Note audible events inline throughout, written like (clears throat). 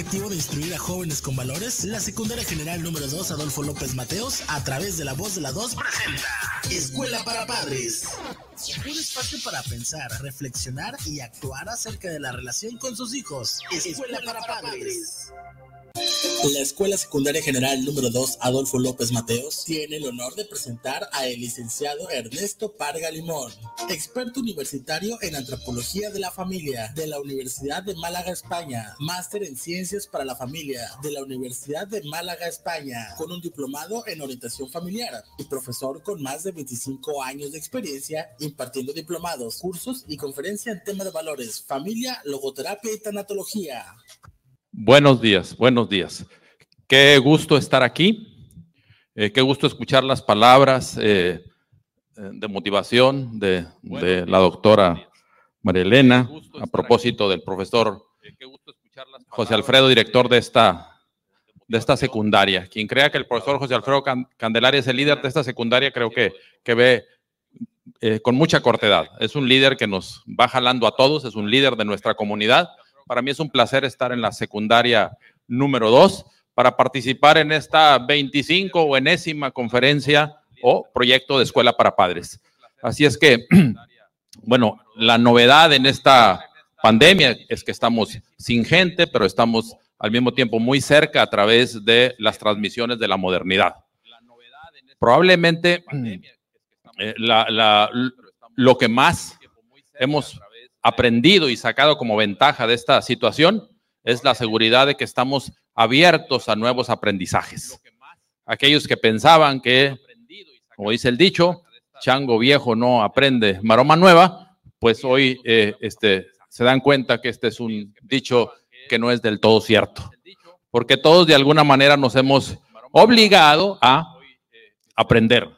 objetivo de instruir a jóvenes con valores, la Secundaria General número 2 Adolfo López Mateos, a través de la voz de la 2, presenta Escuela para Padres. Un espacio para pensar, reflexionar y actuar acerca de la relación con sus hijos. Escuela para Padres. La Escuela Secundaria General número 2 Adolfo López Mateos tiene el honor de presentar a el licenciado Ernesto Parga Limón, experto universitario en antropología de la familia de la Universidad de Málaga, España, máster en ciencias para la familia de la Universidad de Málaga, España, con un diplomado en orientación familiar y profesor con más de 25 años de experiencia impartiendo diplomados, cursos y conferencias en tema de valores, familia, logoterapia y tanatología. Buenos días, buenos días. Qué gusto estar aquí. Eh, qué gusto escuchar las palabras eh, de motivación de, la doctora María Elena a propósito del profesor José Alfredo, director de esta, de esta secundaria. Quien crea que el profesor José Alfredo Candelaria es el líder de esta secundaria, creo que, que ve eh, con mucha cortedad. Es un líder que nos va jalando a todos, es un líder de nuestra comunidad para mí es un placer estar en la secundaria número 2 para participar en esta 25 o enésima conferencia o proyecto de escuela para padres. Así es que, (clears throat) bueno, la novedad en esta pandemia es que estamos sin gente, pero estamos al mismo tiempo muy cerca a través de las transmisiones de la modernidad. Probablemente (clears throat) eh, lo que más hemos aprendido y sacado como ventaja de esta situación es la seguridad de que estamos abiertos a nuevos aprendizajes. Aquellos que pensaban que, como dice el dicho, chango viejo no aprende maroma nueva, pues hoy eh, este, se dan cuenta que este es un dicho que no es del todo cierto, porque todos de alguna manera nos hemos obligado a aprender,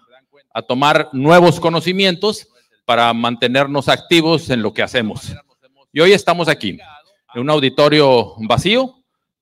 a tomar nuevos conocimientos para mantenernos activos en lo que hacemos. Y hoy estamos aquí, en un auditorio vacío,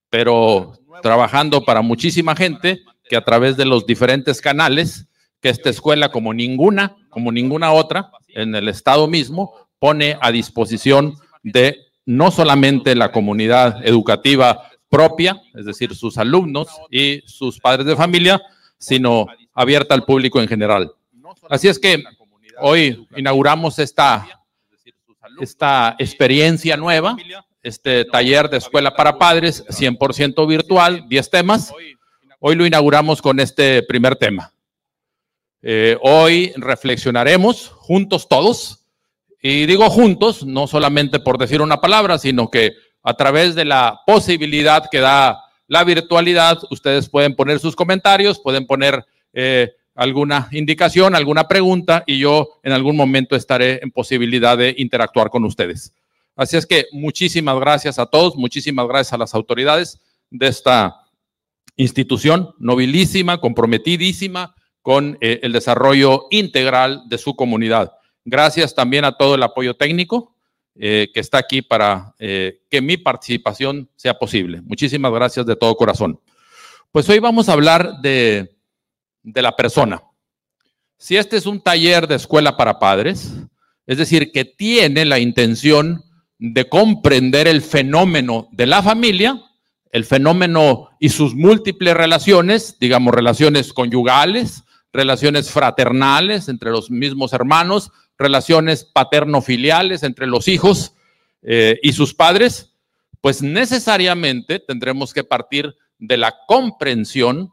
pero trabajando para muchísima gente que a través de los diferentes canales que esta escuela, como ninguna, como ninguna otra, en el estado mismo, pone a disposición de no solamente la comunidad educativa propia, es decir, sus alumnos y sus padres de familia, sino abierta al público en general. Así es que Hoy inauguramos esta, esta experiencia nueva, este taller de escuela para padres, 100% virtual, 10 temas. Hoy lo inauguramos con este primer tema. Eh, hoy reflexionaremos juntos todos, y digo juntos, no solamente por decir una palabra, sino que a través de la posibilidad que da la virtualidad, ustedes pueden poner sus comentarios, pueden poner eh, alguna indicación, alguna pregunta y yo en algún momento estaré en posibilidad de interactuar con ustedes. Así es que muchísimas gracias a todos, muchísimas gracias a las autoridades de esta institución nobilísima, comprometidísima con eh, el desarrollo integral de su comunidad. Gracias también a todo el apoyo técnico eh, que está aquí para eh, que mi participación sea posible. Muchísimas gracias de todo corazón. Pues hoy vamos a hablar de de la persona. Si este es un taller de escuela para padres, es decir, que tiene la intención de comprender el fenómeno de la familia, el fenómeno y sus múltiples relaciones, digamos relaciones conyugales, relaciones fraternales entre los mismos hermanos, relaciones paterno-filiales entre los hijos eh, y sus padres, pues necesariamente tendremos que partir de la comprensión,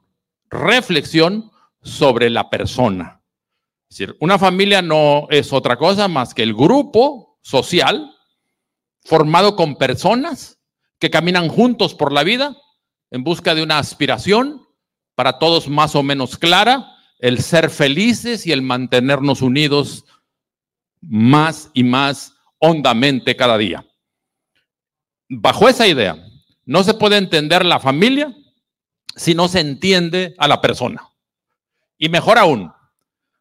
reflexión sobre la persona. Es decir, una familia no es otra cosa más que el grupo social formado con personas que caminan juntos por la vida en busca de una aspiración para todos más o menos clara, el ser felices y el mantenernos unidos más y más hondamente cada día. Bajo esa idea, no se puede entender la familia si no se entiende a la persona. Y mejor aún,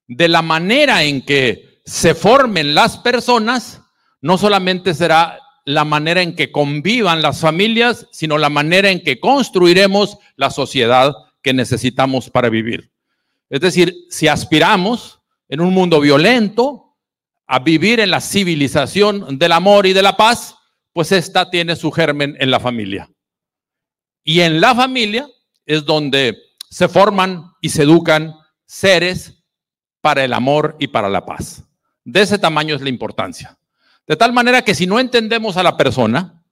de la manera en que se formen las personas, no solamente será la manera en que convivan las familias, sino la manera en que construiremos la sociedad que necesitamos para vivir. Es decir, si aspiramos en un mundo violento a vivir en la civilización del amor y de la paz, pues esta tiene su germen en la familia. Y en la familia es donde se forman y se educan seres para el amor y para la paz. De ese tamaño es la importancia. De tal manera que si no entendemos a la persona,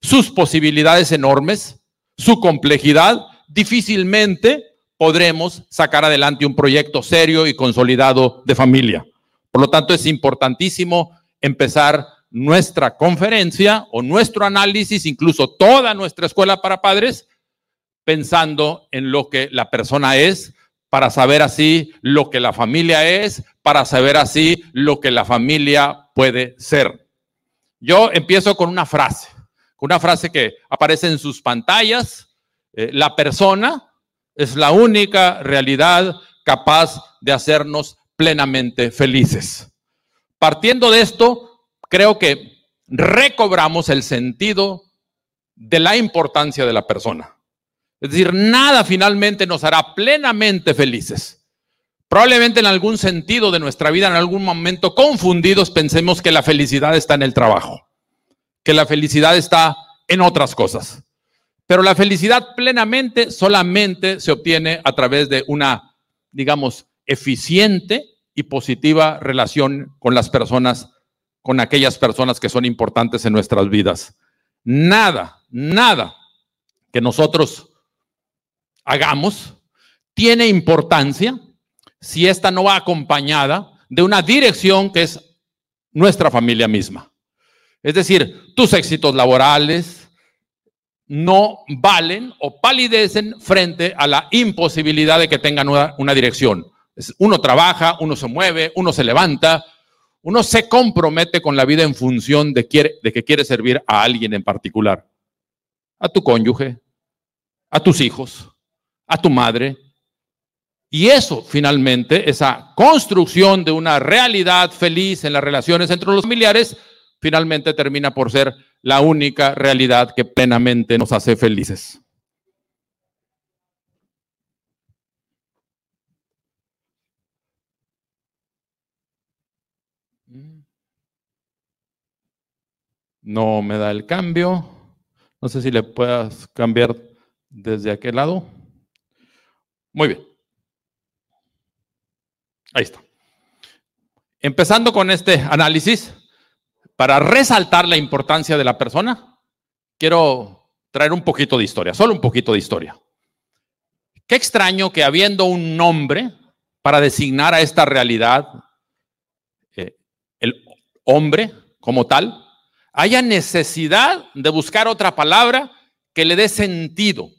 sus posibilidades enormes, su complejidad, difícilmente podremos sacar adelante un proyecto serio y consolidado de familia. Por lo tanto, es importantísimo empezar nuestra conferencia o nuestro análisis, incluso toda nuestra escuela para padres, pensando en lo que la persona es, para saber así lo que la familia es, para saber así lo que la familia puede ser. Yo empiezo con una frase, con una frase que aparece en sus pantallas. Eh, la persona es la única realidad capaz de hacernos plenamente felices. Partiendo de esto, creo que recobramos el sentido de la importancia de la persona. Es decir, nada finalmente nos hará plenamente felices. Probablemente en algún sentido de nuestra vida, en algún momento confundidos, pensemos que la felicidad está en el trabajo, que la felicidad está en otras cosas. Pero la felicidad plenamente solamente se obtiene a través de una, digamos, eficiente y positiva relación con las personas, con aquellas personas que son importantes en nuestras vidas. Nada, nada que nosotros hagamos tiene importancia si esta no va acompañada de una dirección que es nuestra familia misma. Es decir, tus éxitos laborales no valen o palidecen frente a la imposibilidad de que tengan una, dirección. Uno trabaja, uno se mueve, uno se levanta, uno se compromete con la vida en función de, de que quiere servir a alguien en particular, a tu cónyuge, a tus hijos, a tu madre. Y eso finalmente, esa construcción de una realidad feliz en las relaciones entre los familiares, finalmente termina por ser la única realidad que plenamente nos hace felices. No me da el cambio. No sé si le puedas cambiar desde aquel lado. Muy bien. Ahí está. Empezando con este análisis, para resaltar la importancia de la persona, quiero traer un poquito de historia, solo un poquito de historia. Qué extraño que habiendo un nombre para designar a esta realidad, eh, el hombre como tal, haya necesidad de buscar otra palabra que le dé sentido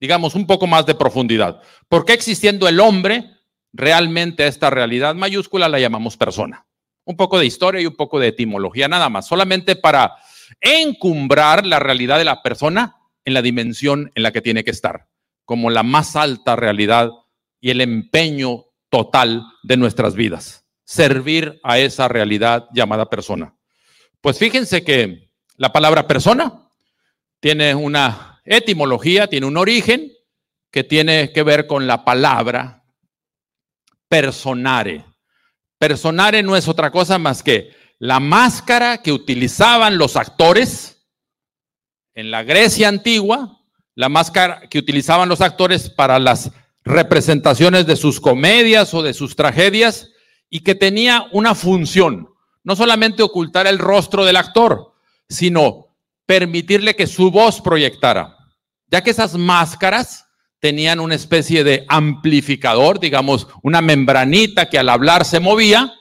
digamos, un poco más de profundidad. ¿Por qué existiendo el hombre, realmente esta realidad mayúscula la llamamos persona? Un poco de historia y un poco de etimología, nada más, solamente para encumbrar la realidad de la persona en la dimensión en la que tiene que estar, como la más alta realidad y el empeño total de nuestras vidas, servir a esa realidad llamada persona. Pues fíjense que la palabra persona tiene una etimología, tiene un origen que tiene que ver con la palabra personare. Personare no es otra cosa más que la máscara que utilizaban los actores en la Grecia antigua, la máscara que utilizaban los actores para las representaciones de sus comedias o de sus tragedias y que tenía una función, no solamente ocultar el rostro del actor, sino permitirle que su voz proyectara ya que esas máscaras tenían una especie de amplificador, digamos, una membranita que al hablar se movía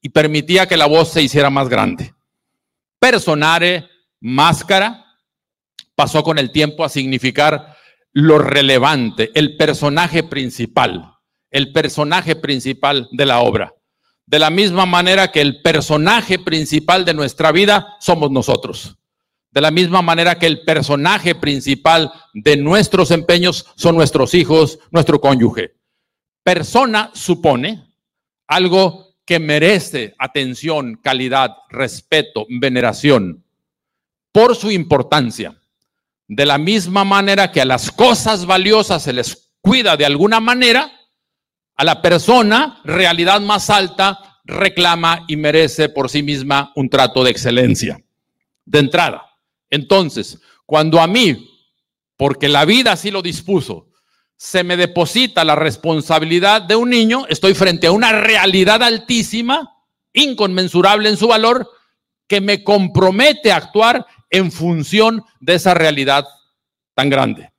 y permitía que la voz se hiciera más grande. Personare, máscara, pasó con el tiempo a significar lo relevante, el personaje principal, el personaje principal de la obra. De la misma manera que el personaje principal de nuestra vida somos nosotros. De la misma manera que el personaje principal de nuestros empeños son nuestros hijos, nuestro cónyuge. Persona supone algo que merece atención, calidad, respeto, veneración, por su importancia. De la misma manera que a las cosas valiosas se les cuida de alguna manera, a la persona, realidad más alta, reclama y merece por sí misma un trato de excelencia. De entrada, entonces, cuando a mí porque la vida así lo dispuso, se me deposita la responsabilidad de un niño, estoy frente a una realidad altísima, inconmensurable en su valor, que me compromete a actuar en función de esa realidad tan grande.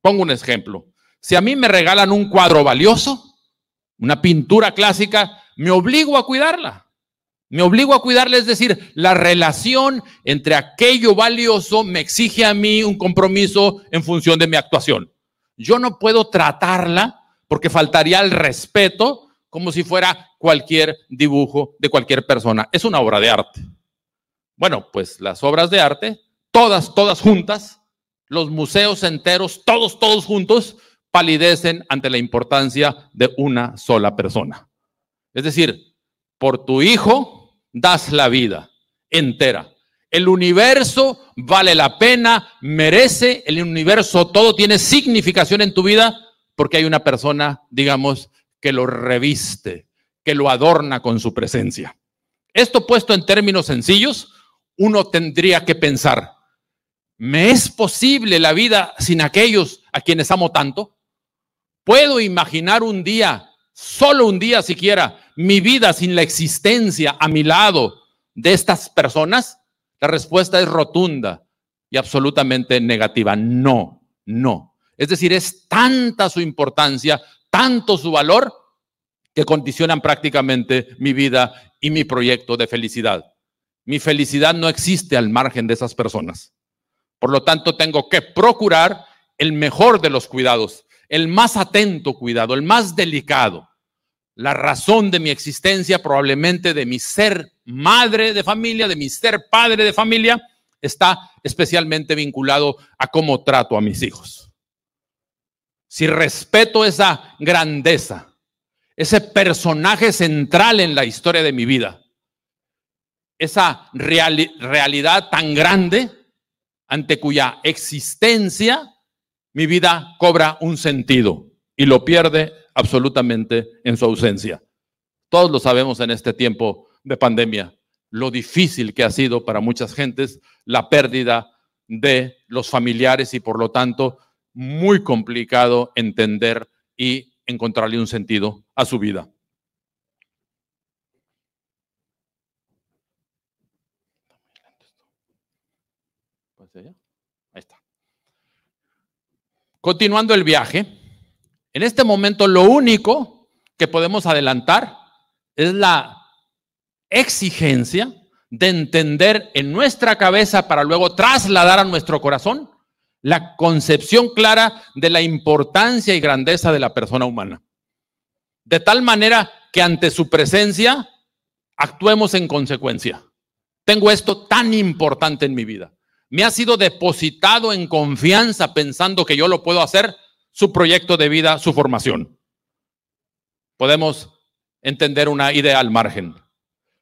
Pongo un ejemplo. Si a mí me regalan un cuadro valioso, una pintura clásica, me obligo a cuidarla. Me obligo a cuidarla, es decir, la relación entre aquello valioso me exige a mí un compromiso en función de mi actuación. Yo no puedo tratarla porque faltaría el respeto como si fuera cualquier dibujo de cualquier persona. Es una obra de arte. Bueno, pues las obras de arte, todas, todas juntas, los museos enteros, todos, todos juntos, palidecen ante la importancia de una sola persona. Es decir, por tu hijo das la vida entera. El universo vale la pena, merece, el universo todo tiene significación en tu vida porque hay una persona, digamos, que lo reviste, que lo adorna con su presencia. Esto puesto en términos sencillos, uno tendría que pensar, ¿me es posible la vida sin aquellos a quienes amo tanto? ¿Puedo imaginar un día, solo un día siquiera, mi vida sin la existencia a mi lado de estas personas? La respuesta es rotunda y absolutamente negativa. No, no. Es decir, es tanta su importancia, tanto su valor, que condicionan prácticamente mi vida y mi proyecto de felicidad. Mi felicidad no existe al margen de esas personas. Por lo tanto, tengo que procurar el mejor de los cuidados, el más atento cuidado, el más delicado. La razón de mi existencia, probablemente de mi ser madre de familia, de mi ser padre de familia, está especialmente vinculado a cómo trato a mis hijos. Si respeto esa grandeza, ese personaje central en la historia de mi vida, esa realidad tan grande ante cuya existencia mi vida cobra un sentido y lo pierde absolutamente en su ausencia. Todos lo sabemos en este tiempo de pandemia, lo difícil que ha sido para muchas gentes la pérdida de los familiares y por lo tanto muy complicado entender y encontrarle un sentido a su vida. Ahí está. Continuando el viaje, en este momento lo único que podemos adelantar es la exigencia de entender en nuestra cabeza para luego trasladar a nuestro corazón la concepción clara de la importancia y grandeza de la persona humana. De tal manera que ante su presencia actuemos en consecuencia. Tengo esto tan importante en mi vida me ha sido depositado en confianza pensando que yo lo puedo hacer, su proyecto de vida, su formación. Podemos entender una idea al margen.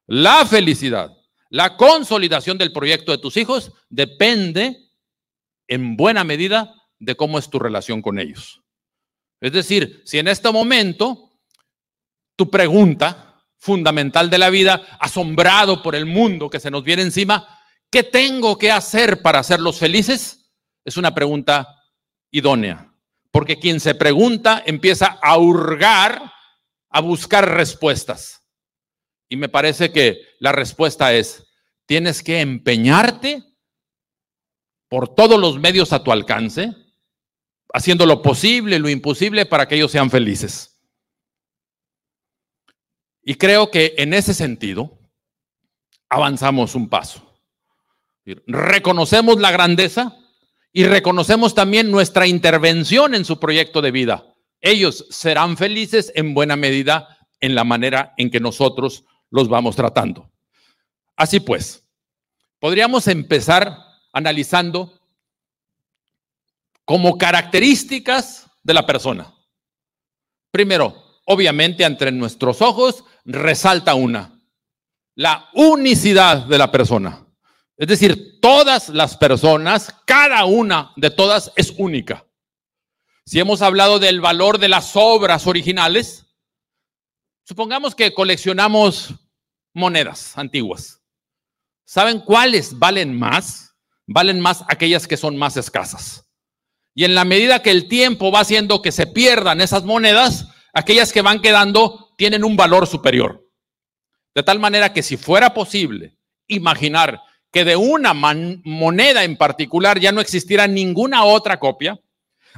La felicidad, la consolidación del proyecto de tus hijos depende en buena medida de cómo es tu relación con ellos. Es decir, si en este momento tu pregunta fundamental de la vida, asombrado por el mundo que se nos viene encima, ¿Qué tengo que hacer para hacerlos felices? Es una pregunta idónea, porque quien se pregunta empieza a hurgar, a buscar respuestas. Y me parece que la respuesta es, tienes que empeñarte por todos los medios a tu alcance, haciendo lo posible, lo imposible para que ellos sean felices. Y creo que en ese sentido avanzamos un paso. Reconocemos la grandeza y reconocemos también nuestra intervención en su proyecto de vida. Ellos serán felices en buena medida en la manera en que nosotros los vamos tratando. Así pues, podríamos empezar analizando como características de la persona. Primero, obviamente, entre nuestros ojos resalta una, la unicidad de la persona. Es decir, todas las personas, cada una de todas es única. Si hemos hablado del valor de las obras originales, supongamos que coleccionamos monedas antiguas. ¿Saben cuáles valen más? Valen más aquellas que son más escasas. Y en la medida que el tiempo va haciendo que se pierdan esas monedas, aquellas que van quedando tienen un valor superior. De tal manera que si fuera posible imaginar que de una moneda en particular ya no existiera ninguna otra copia,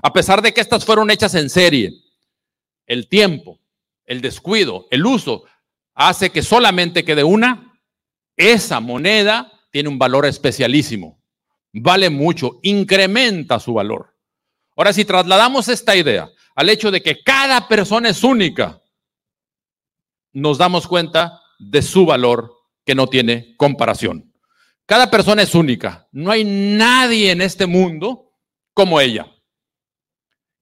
a pesar de que estas fueron hechas en serie, el tiempo, el descuido, el uso, hace que solamente quede una, esa moneda tiene un valor especialísimo, vale mucho, incrementa su valor. Ahora, si trasladamos esta idea al hecho de que cada persona es única, nos damos cuenta de su valor que no tiene comparación. Cada persona es única. No hay nadie en este mundo como ella.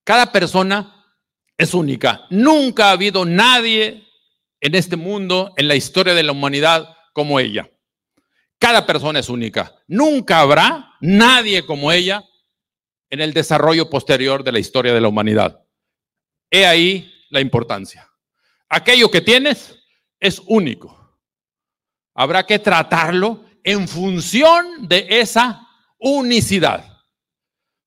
Cada persona es única. Nunca ha habido nadie en este mundo, en la historia de la humanidad, como ella. Cada persona es única. Nunca habrá nadie como ella en el desarrollo posterior de la historia de la humanidad. He ahí la importancia. Aquello que tienes es único. Habrá que tratarlo en función de esa unicidad.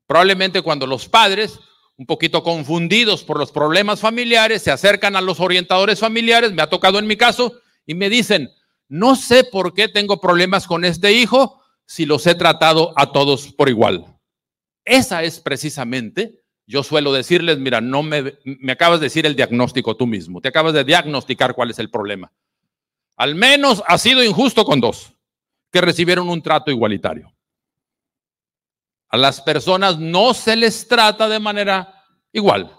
Probablemente cuando los padres, un poquito confundidos por los problemas familiares, se acercan a los orientadores familiares, me ha tocado en mi caso, y me dicen, no sé por qué tengo problemas con este hijo si los he tratado a todos por igual. Esa es precisamente, yo suelo decirles, mira, no me, me acabas de decir el diagnóstico tú mismo, te acabas de diagnosticar cuál es el problema. Al menos ha sido injusto con dos que recibieron un trato igualitario. A las personas no se les trata de manera igual,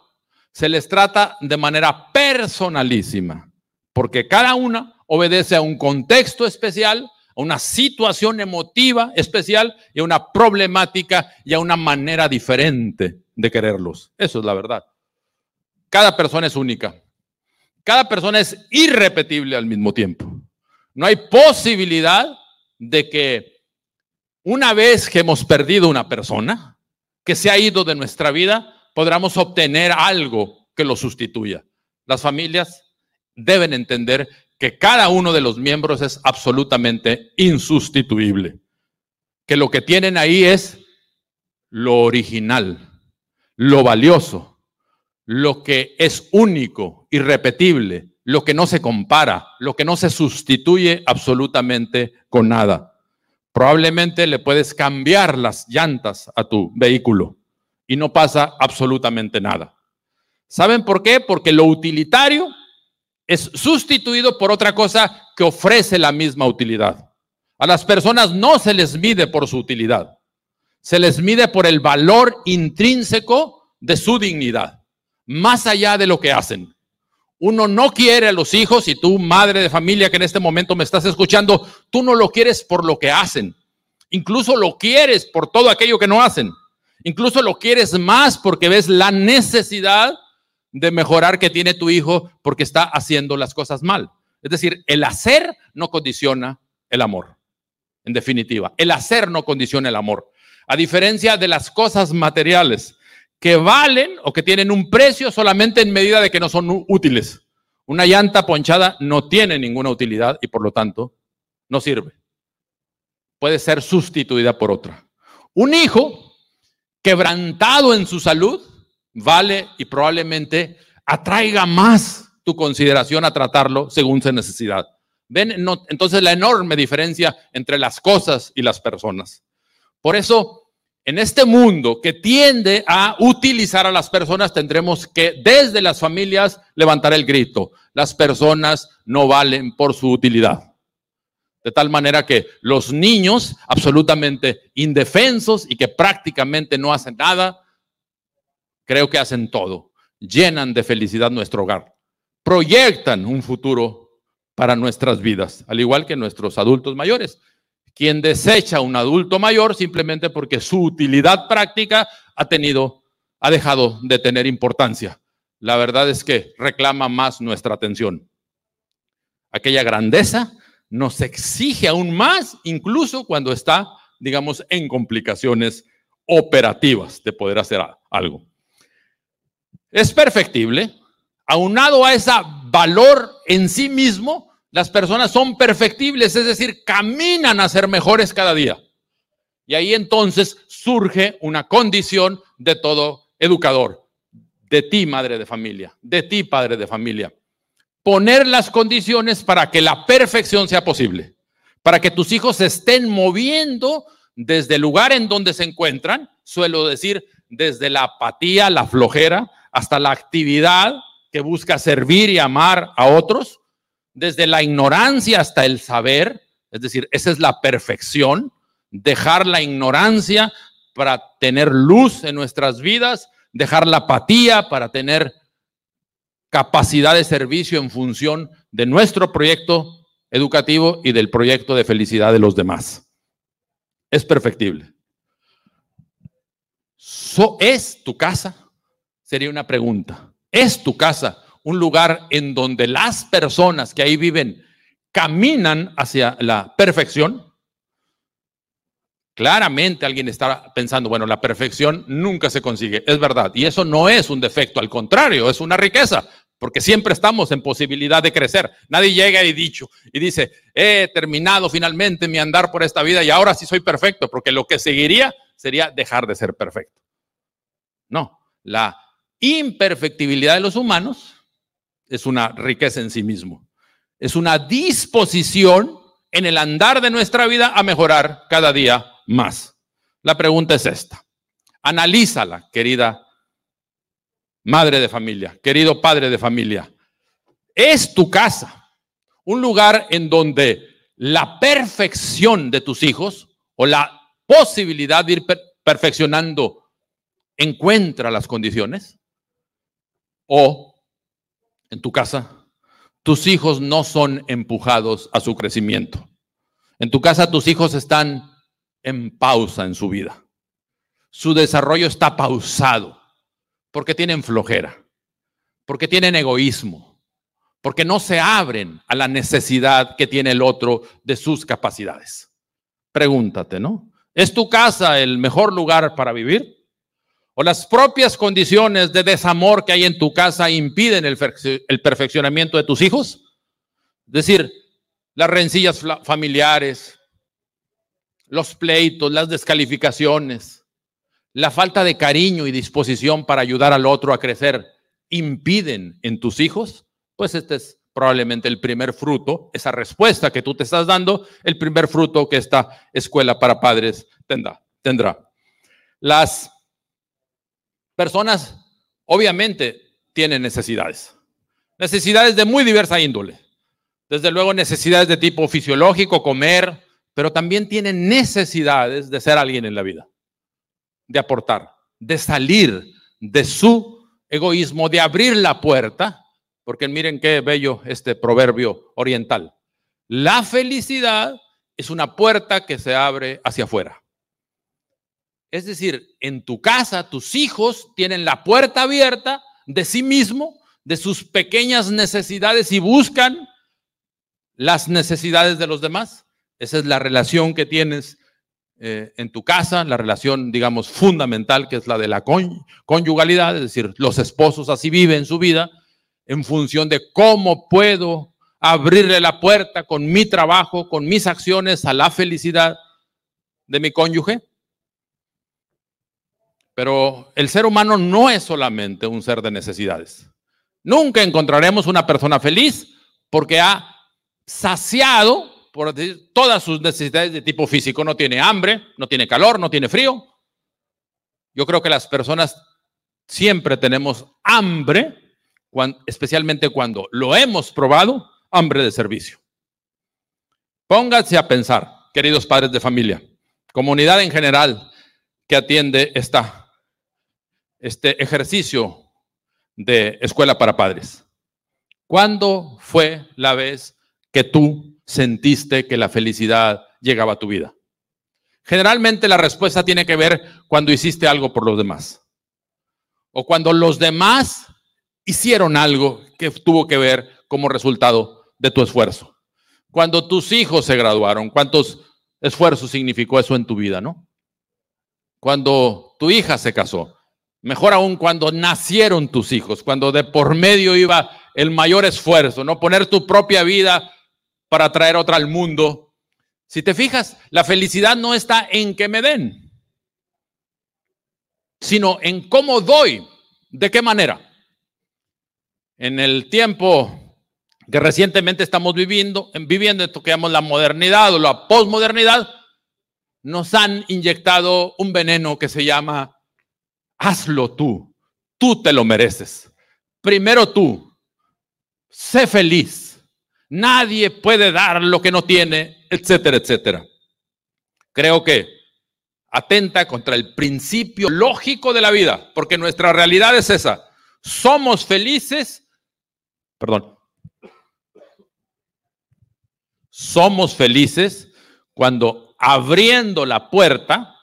se les trata de manera personalísima, porque cada una obedece a un contexto especial, a una situación emotiva especial y a una problemática y a una manera diferente de quererlos. Eso es la verdad. Cada persona es única. Cada persona es irrepetible al mismo tiempo. No hay posibilidad de que una vez que hemos perdido una persona, que se ha ido de nuestra vida, podamos obtener algo que lo sustituya. Las familias deben entender que cada uno de los miembros es absolutamente insustituible, que lo que tienen ahí es lo original, lo valioso, lo que es único, irrepetible, lo que no se compara, lo que no se sustituye absolutamente con nada. Probablemente le puedes cambiar las llantas a tu vehículo y no pasa absolutamente nada. ¿Saben por qué? Porque lo utilitario es sustituido por otra cosa que ofrece la misma utilidad. A las personas no se les mide por su utilidad, se les mide por el valor intrínseco de su dignidad, más allá de lo que hacen. Uno no quiere a los hijos y tú, madre de familia que en este momento me estás escuchando, tú no lo quieres por lo que hacen. Incluso lo quieres por todo aquello que no hacen. Incluso lo quieres más porque ves la necesidad de mejorar que tiene tu hijo porque está haciendo las cosas mal. Es decir, el hacer no condiciona el amor. En definitiva, el hacer no condiciona el amor. A diferencia de las cosas materiales, que valen o que tienen un precio solamente en medida de que no son útiles. Una llanta ponchada no tiene ninguna utilidad y por lo tanto no sirve. Puede ser sustituida por otra. Un hijo quebrantado en su salud vale y probablemente atraiga más tu consideración a tratarlo según su necesidad. ¿Ven? entonces la enorme diferencia entre las cosas y las personas. Por eso en este mundo que tiende a utilizar a las personas, tendremos que desde las familias levantar el grito. Las personas no valen por su utilidad. De tal manera que los niños absolutamente indefensos y que prácticamente no hacen nada, creo que hacen todo. Llenan de felicidad nuestro hogar. Proyectan un futuro para nuestras vidas, al igual que nuestros adultos mayores quien desecha a un adulto mayor simplemente porque su utilidad práctica ha tenido, ha dejado de tener importancia. La verdad es que reclama más nuestra atención. Aquella grandeza nos exige aún más, incluso cuando está, digamos, en complicaciones operativas de poder hacer algo. Es perfectible, aunado a ese valor en sí mismo, las personas son perfectibles, es decir, caminan a ser mejores cada día. Y ahí entonces surge una condición de todo educador, de ti, madre de familia, de ti, padre de familia. Poner las condiciones para que la perfección sea posible, para que tus hijos se estén moviendo desde el lugar en donde se encuentran, suelo decir, desde la apatía, la flojera, hasta la actividad que busca servir y amar a otros, desde la ignorancia hasta el saber, es decir, esa es la perfección, dejar la ignorancia para tener luz en nuestras vidas, dejar la apatía para tener capacidad de servicio en función de nuestro proyecto educativo y del proyecto de felicidad de los demás. Es perfectible. ¿Es tu casa? Sería una pregunta. ¿Es tu casa un lugar en donde las personas que ahí viven caminan hacia la perfección? Claramente alguien está pensando, bueno, la perfección nunca se consigue, es verdad, y eso no es un defecto, al contrario, es una riqueza, porque siempre estamos en posibilidad de crecer. Nadie llega y dicho y dice, he terminado finalmente mi andar por esta vida y ahora sí soy perfecto, porque lo que seguiría sería dejar de ser perfecto. No, la imperfectibilidad de los humanos es una riqueza en sí mismo. Es una disposición en el andar de nuestra vida a mejorar cada día más. La pregunta es esta. Analízala, querida madre de familia, querido padre de familia. ¿Es tu casa un lugar en donde la perfección de tus hijos o la posibilidad de ir perfeccionando encuentra las condiciones? ¿O en tu casa tus hijos no son empujados a su crecimiento? En tu casa tus hijos están en pausa en su vida. Su desarrollo está pausado porque tienen flojera, porque tienen egoísmo, porque no se abren a la necesidad que tiene el otro de sus capacidades. Pregúntate, ¿no? ¿Es tu casa el mejor lugar para vivir? ¿O las propias condiciones de desamor que hay en tu casa impiden el, perfeccionamiento de tus hijos? Es decir, las rencillas familiares, los pleitos, las descalificaciones, la falta de cariño y disposición para ayudar al otro a crecer impiden en tus hijos, pues este es probablemente el primer fruto, esa respuesta que tú te estás dando, el primer fruto que esta escuela para padres tendrá. tendrá. Las personas obviamente tienen necesidades, necesidades de muy diversa índole. Desde luego necesidades de tipo fisiológico, comer, pero también tienen necesidades de ser alguien en la vida, de aportar, de salir de su egoísmo, de abrir la puerta, porque miren qué bello este proverbio oriental. La felicidad es una puerta que se abre hacia afuera. Es decir, en tu casa tus hijos tienen la puerta abierta de sí mismo, de sus pequeñas necesidades y buscan las necesidades de los demás. Esa es la relación que tienes eh, en tu casa, la relación, digamos, fundamental, que es la de la conyugalidad, es decir, los esposos así viven su vida en función de cómo puedo abrirle la puerta con mi trabajo, con mis acciones a la felicidad de mi cónyuge. Pero el ser humano no es solamente un ser de necesidades. Nunca encontraremos una persona feliz porque ha saciado por decir, todas sus necesidades de tipo físico. No tiene hambre, no tiene calor, no tiene frío. Yo creo que las personas siempre tenemos hambre, especialmente cuando lo hemos probado, hambre de servicio. Pónganse a pensar, queridos padres de familia, comunidad en general que atiende esta, este ejercicio de escuela para padres. ¿Cuándo fue la vez que tú sentiste que la felicidad llegaba a tu vida? Generalmente la respuesta tiene que ver cuando hiciste algo por los demás. O cuando los demás hicieron algo que tuvo que ver como resultado de tu esfuerzo. Cuando tus hijos se graduaron, ¿cuántos esfuerzos significó eso en tu vida, no? Cuando tu hija se casó, mejor aún cuando nacieron tus hijos, cuando de por medio iba el mayor esfuerzo, no poner tu propia vida para traer otra al mundo, Si te fijas, la felicidad no está en que me den, sino en cómo doy, de qué manera. En el tiempo que recientemente estamos viviendo, viviendo esto que llamamos la modernidad o la posmodernidad, nos han inyectado un veneno que se llama hazlo tú, tú te lo mereces. Primero tú, sé feliz. Nadie puede dar lo que no tiene, etcétera, etcétera. Creo que atenta contra el principio lógico de la vida, porque nuestra realidad es esa. Somos felices, perdón, somos felices cuando abriendo la puerta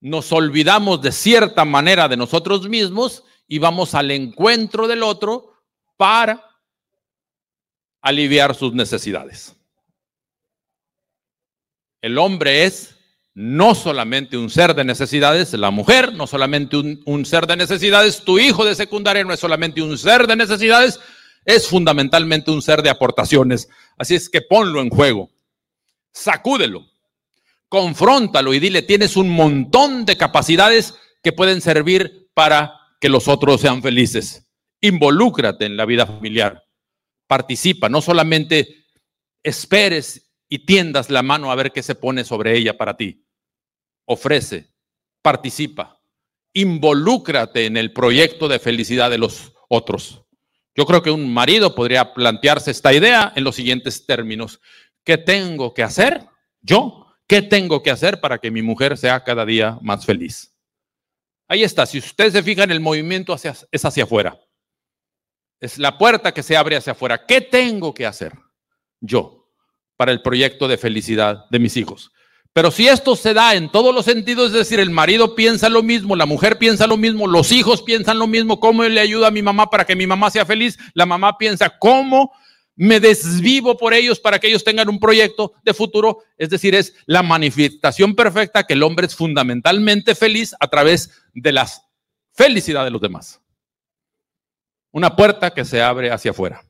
nos olvidamos de cierta manera de nosotros mismos y vamos al encuentro del otro para aliviar sus necesidades. El hombre es no solamente un ser de necesidades, la mujer no solamente un, ser de necesidades, tu hijo de secundaria no es solamente un ser de necesidades, es fundamentalmente un ser de aportaciones. Así es que ponlo en juego, sacúdelo, confróntalo y dile, tienes un montón de capacidades que pueden servir para que los otros sean felices. Involúcrate en la vida familiar, participa, no solamente esperes y tiendas la mano a ver qué se pone sobre ella para ti. Ofrece, participa, involúcrate en el proyecto de felicidad de los otros. Yo creo que un marido podría plantearse esta idea en los siguientes términos. ¿Qué tengo que hacer? Yo, ¿qué tengo que hacer para que mi mujer sea cada día más feliz? Ahí está, si usted se fija el movimiento hacia, es hacia afuera. Es la puerta que se abre hacia afuera. ¿Qué tengo que hacer yo para el proyecto de felicidad de mis hijos? Pero si esto se da en todos los sentidos, es decir, el marido piensa lo mismo, la mujer piensa lo mismo, los hijos piensan lo mismo, ¿cómo le ayuda a mi mamá para que mi mamá sea feliz? La mamá piensa, ¿cómo me desvivo por ellos para que ellos tengan un proyecto de futuro? Es decir, es la manifestación perfecta que el hombre es fundamentalmente feliz a través de la felicidad de los demás. Una puerta que se abre hacia afuera.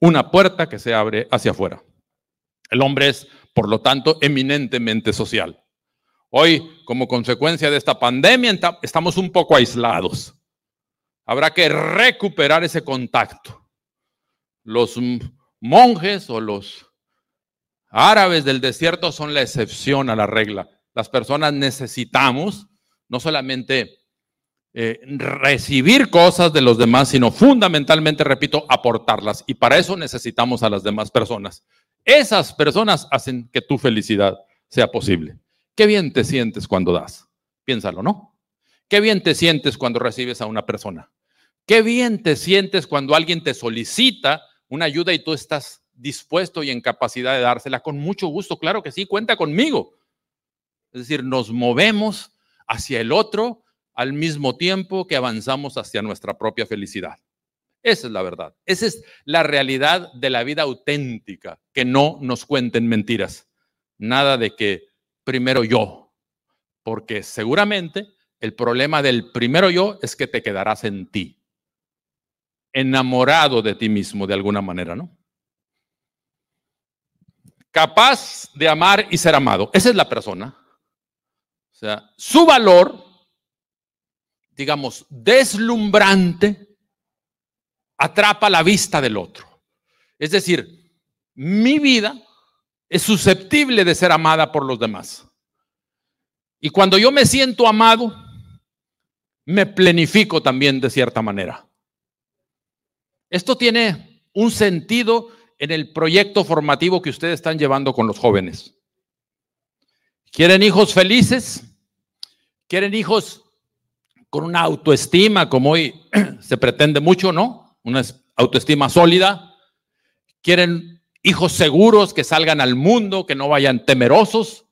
Una puerta que se abre hacia afuera. El hombre es por lo tanto, eminentemente social. Hoy, como consecuencia de esta pandemia, estamos un poco aislados. Habrá que recuperar ese contacto. Los monjes o los árabes del desierto son la excepción a la regla. Las personas necesitamos no solamente eh, recibir cosas de los demás, sino fundamentalmente, repito, aportarlas. Y para eso necesitamos a las demás personas. Esas personas hacen que tu felicidad sea posible. Qué bien te sientes cuando das. Piénsalo, ¿no? Qué bien te sientes cuando recibes a una persona. Qué bien te sientes cuando alguien te solicita una ayuda y tú estás dispuesto y en capacidad de dársela con mucho gusto. Claro que sí, cuenta conmigo. Es decir, nos movemos hacia el otro al mismo tiempo que avanzamos hacia nuestra propia felicidad. Esa es la verdad. Esa es la realidad de la vida auténtica, que no nos cuenten mentiras. Nada de que primero yo, porque seguramente el problema del primero yo es que te quedarás en ti, enamorado de ti mismo de alguna manera, ¿no? Capaz de amar y ser amado. Esa es la persona. O sea, su valor, digamos, deslumbrante, atrapa la vista del otro. Es decir, mi vida es susceptible de ser amada por los demás. Y cuando yo me siento amado, me plenifico también de cierta manera. Esto tiene un sentido en el proyecto formativo que ustedes están llevando con los jóvenes. ¿Quieren hijos felices? ¿Quieren hijos con una autoestima como hoy (clears throat) se pretende mucho, no? una autoestima sólida, quieren hijos seguros que salgan al mundo, que no vayan temerosos,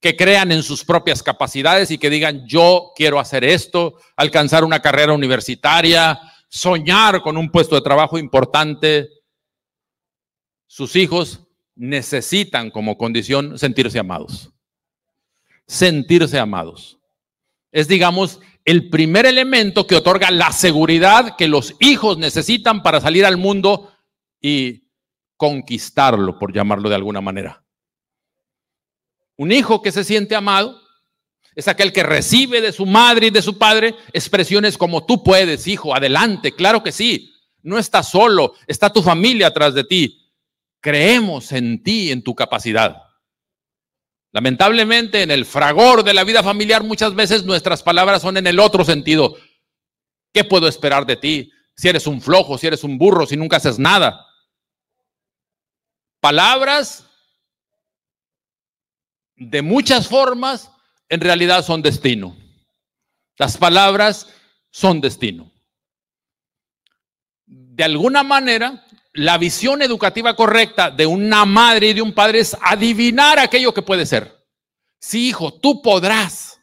que crean en sus propias capacidades y que digan, yo quiero hacer esto, alcanzar una carrera universitaria, soñar con un puesto de trabajo importante. Sus hijos necesitan como condición sentirse amados. Sentirse amados. Es, digamos, el primer elemento que otorga la seguridad que los hijos necesitan para salir al mundo y conquistarlo, por llamarlo de alguna manera. Un hijo que se siente amado es aquel que recibe de su madre y de su padre expresiones como tú puedes, hijo, adelante, claro que sí. No estás solo, está tu familia atrás de ti. Creemos en ti, en tu capacidad. Lamentablemente, en el fragor de la vida familiar, muchas veces nuestras palabras son en el otro sentido. ¿Qué puedo esperar de ti? Si eres un flojo, si eres un burro, si nunca haces nada. Palabras de muchas formas en realidad son destino. Las palabras son destino. De alguna manera, la visión educativa correcta de una madre y de un padre es adivinar aquello que puede ser. Sí, hijo, tú podrás.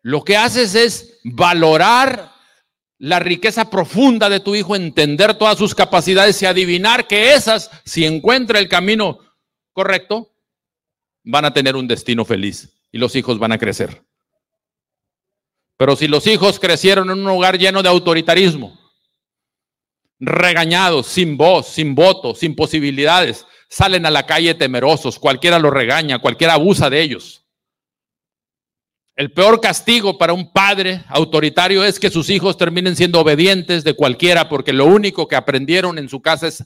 Lo que haces es valorar la riqueza profunda de tu hijo, entender todas sus capacidades y adivinar que esas, si encuentra el camino correcto, van a tener un destino feliz y los hijos van a crecer. Pero si los hijos crecieron en un hogar lleno de autoritarismo, regañados, sin voz, sin voto, sin posibilidades, salen a la calle temerosos, cualquiera los regaña, cualquiera abusa de ellos. El peor castigo para un padre autoritario es que sus hijos terminen siendo obedientes de cualquiera porque lo único que aprendieron en su casa es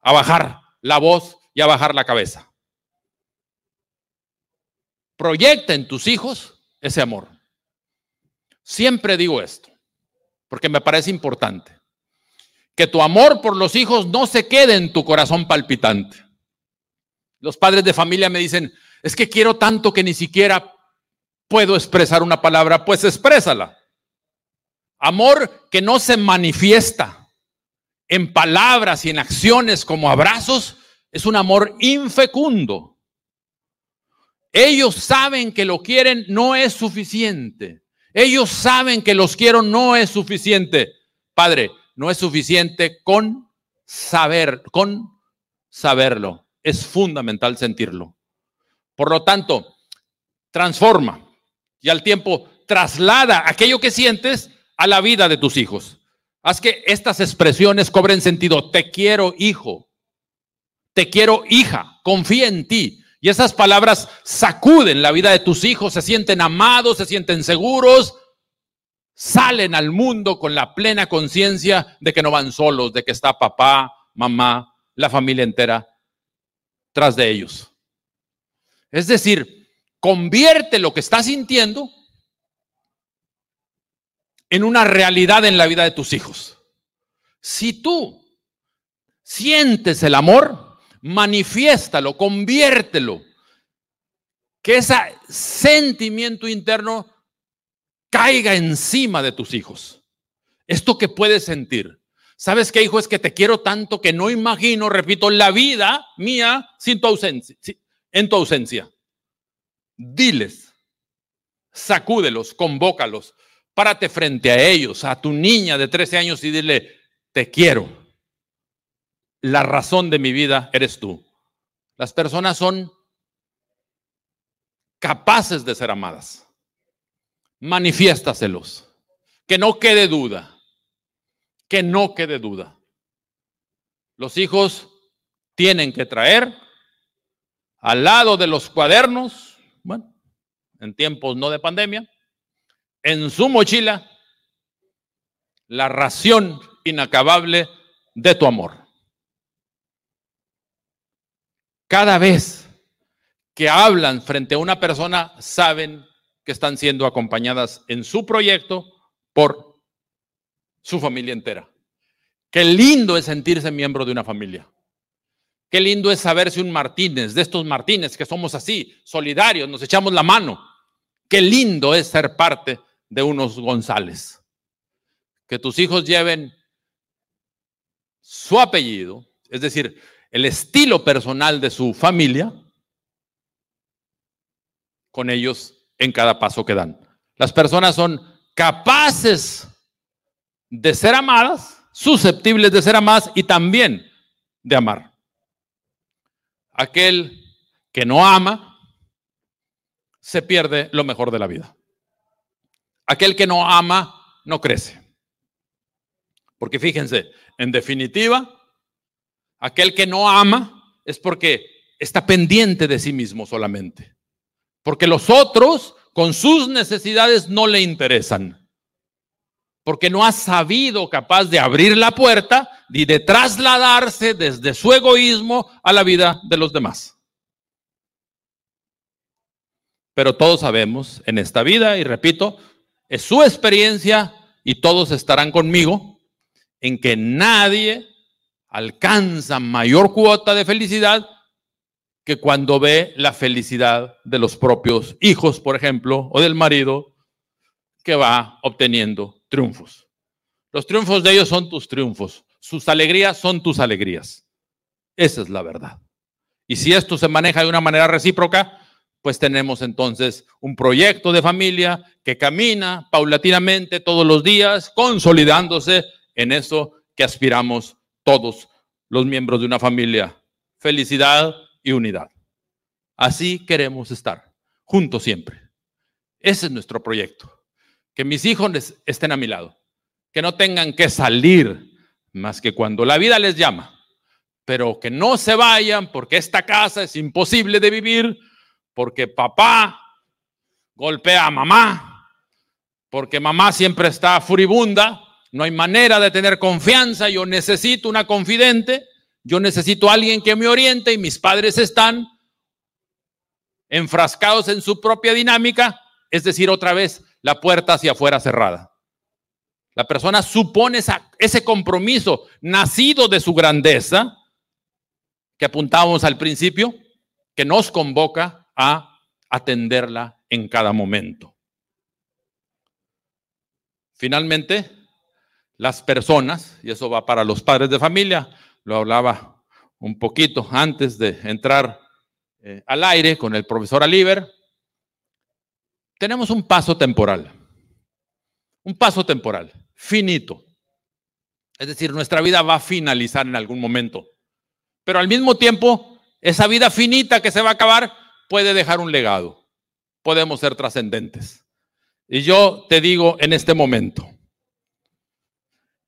a bajar la voz y a bajar la cabeza. Proyecta en tus hijos ese amor. Siempre digo esto, porque me parece importante. Que tu amor por los hijos no se quede en tu corazón palpitante. Los padres de familia me dicen, es que quiero tanto que ni siquiera puedo expresar una palabra, pues exprésala. Amor que no se manifiesta en palabras y en acciones como abrazos, es un amor infecundo. Ellos saben que lo quieren no es suficiente. Ellos saben que los quiero no es suficiente. Padre, no es suficiente con saber, con saberlo. Es fundamental sentirlo. Por lo tanto, transforma y al tiempo traslada aquello que sientes a la vida de tus hijos. Haz que estas expresiones cobren sentido. Te quiero, hijo. Te quiero, hija. Confía en ti. Y esas palabras sacuden la vida de tus hijos, se sienten amados, se sienten seguros, salen al mundo con la plena conciencia de que no van solos, de que está papá, mamá, la familia entera tras de ellos. Es decir, convierte lo que estás sintiendo en una realidad en la vida de tus hijos. Si tú sientes el amor, manifiéstalo, conviértelo. Que ese sentimiento interno caiga encima de tus hijos. Esto que puedes sentir. ¿Sabes qué, hijo? Es que te quiero tanto que no imagino, repito, la vida mía sin tu ausencia, en tu ausencia. Diles, sacúdelos, convócalos, párate frente a ellos, a tu niña de 13 años y dile, te quiero. La razón de mi vida eres tú. Las personas son capaces de ser amadas. Manifiéstaselos. Que no quede duda. Que no quede duda. Los hijos tienen que traer al lado de los cuadernos, bueno, en tiempos no de pandemia, en su mochila, la ración inacabable de tu amor. Cada vez que hablan frente a una persona, saben que están siendo acompañadas en su proyecto por su familia entera. Qué lindo es sentirse miembro de una familia. Qué lindo es saberse un Martínez, de estos Martínez que somos así, solidarios, nos echamos la mano. Qué lindo es ser parte de unos González. Que tus hijos lleven su apellido, es decir, el estilo personal de su familia con ellos en cada paso que dan. Las personas son capaces de ser amadas, susceptibles de ser amadas y también de amar. Aquel que no ama se pierde lo mejor de la vida. Aquel que no ama no crece. Porque fíjense, en definitiva, aquel que no ama es porque está pendiente de sí mismo solamente. Porque los otros, con sus necesidades, no le interesan. Porque no ha sabido capaz de abrir la puerta y de trasladarse desde su egoísmo a la vida de los demás. Pero todos sabemos en esta vida, y repito, es su experiencia y todos estarán conmigo, en que nadie alcanza mayor cuota de felicidad que cuando ve la felicidad de los propios hijos, por ejemplo, o del marido, que va obteniendo triunfos. Los triunfos de ellos son tus triunfos, sus alegrías son tus alegrías. Esa es la verdad. Y si esto se maneja de una manera recíproca, pues tenemos entonces un proyecto de familia que camina paulatinamente todos los días, consolidándose en eso que aspiramos todos los miembros de una familia. Felicidad y unidad. Así queremos estar, juntos siempre. Ese es nuestro proyecto. Que mis hijos estén a mi lado, que no tengan que salir más que cuando la vida les llama, pero que no se vayan porque esta casa es imposible de vivir porque papá golpea a mamá, porque mamá siempre está furibunda, no hay manera de tener confianza, yo necesito una confidente, yo necesito alguien que me oriente y mis padres están enfrascados en su propia dinámica, es decir, otra vez la puerta hacia afuera cerrada. La persona supone ese compromiso nacido de su grandeza, que apuntábamos al principio, que nos convoca a atenderla en cada momento. Finalmente, las personas, y eso va para los padres de familia, lo hablaba un poquito antes de entrar eh, al aire con el profesor Aliber, tenemos un paso temporal, un paso temporal, finito. Es decir, nuestra vida va a finalizar en algún momento, pero al mismo tiempo, esa vida finita que se va a acabar puede dejar un legado. Podemos ser trascendentes. Y yo te digo en este momento,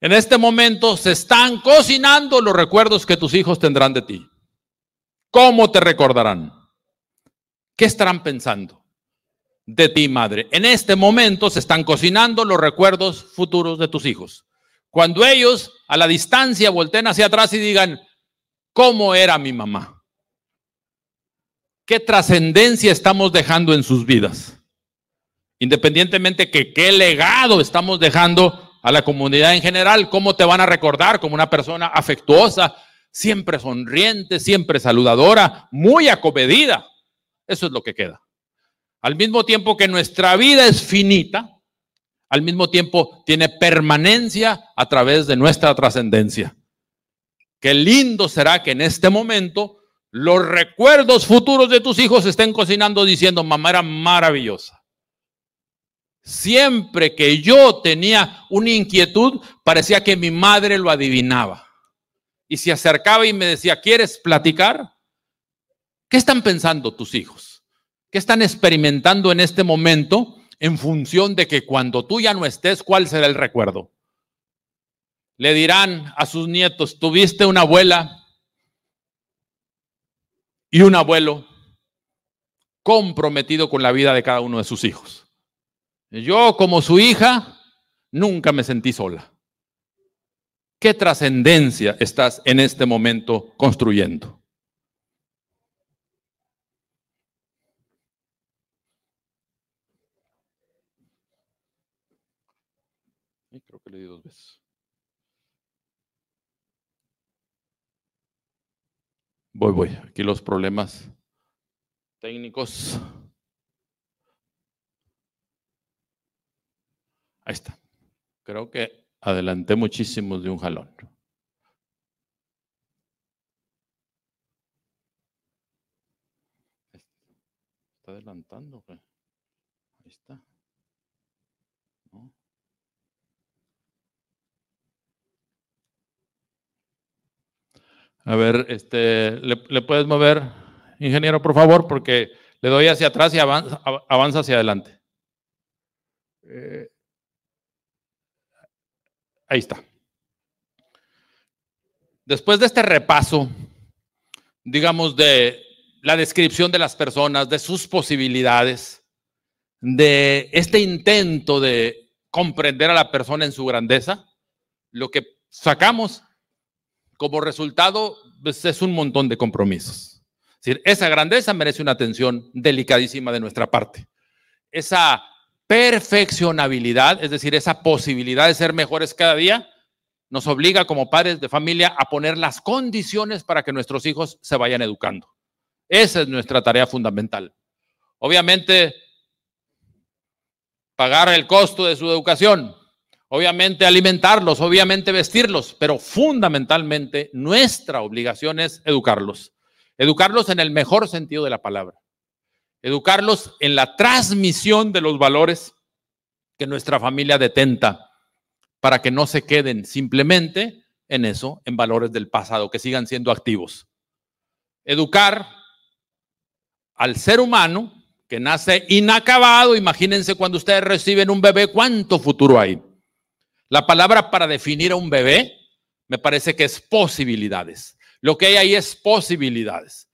en este momento se están cocinando los recuerdos que tus hijos tendrán de ti. ¿Cómo te recordarán? ¿Qué estarán pensando de ti, madre? En este momento se están cocinando los recuerdos futuros de tus hijos. Cuando ellos a la distancia volteen hacia atrás y digan, ¿cómo era mi mamá? ¿Qué trascendencia estamos dejando en sus vidas? Independientemente que qué legado estamos dejando a la comunidad en general, cómo te van a recordar como una persona afectuosa, siempre sonriente, siempre saludadora, muy acomedida. Eso es lo que queda. Al mismo tiempo que nuestra vida es finita, al mismo tiempo tiene permanencia a través de nuestra trascendencia. Qué lindo será que en este momento los recuerdos futuros de tus hijos estén cocinando diciendo, mamá era maravillosa. Siempre que yo tenía una inquietud, parecía que mi madre lo adivinaba. Y se acercaba y me decía, ¿quieres platicar? ¿Qué están pensando tus hijos? ¿Qué están experimentando en este momento en función de que cuando tú ya no estés, cuál será el recuerdo? Le dirán a sus nietos, tuviste una abuela y un abuelo comprometido con la vida de cada uno de sus hijos. Yo como su hija nunca me sentí sola. ¿Qué trascendencia estás en este momento construyendo? Creo que le di dos veces. Voy, voy. Aquí los problemas técnicos. Ahí está. Creo que adelanté muchísimo de un jalón. Está adelantando. Ahí está. A ver, este, ¿le, puedes mover, ingeniero, por favor? Porque le doy hacia atrás y avanza, avanza hacia adelante. Eh, ahí está. Después de este repaso, digamos, de la descripción de las personas, de sus posibilidades, de este intento de comprender a la persona en su grandeza, lo que sacamos como resultado pues, es un montón de compromisos. Es decir, esa grandeza merece una atención delicadísima de nuestra parte. Esa perfeccionabilidad, es decir, esa posibilidad de ser mejores cada día, nos obliga como padres de familia a poner las condiciones para que nuestros hijos se vayan educando. Esa es nuestra tarea fundamental. Obviamente, pagar el costo de su educación, obviamente alimentarlos, obviamente vestirlos, pero fundamentalmente nuestra obligación es educarlos. Educarlos en el mejor sentido de la palabra. Educarlos en la transmisión de los valores que nuestra familia detenta para que no se queden simplemente en eso, en valores del pasado, que sigan siendo activos. Educar al ser humano que nace inacabado, imagínense cuando ustedes reciben un bebé, ¿cuánto futuro hay? La palabra para definir a un bebé me parece que es posibilidades. Lo que hay ahí es posibilidades.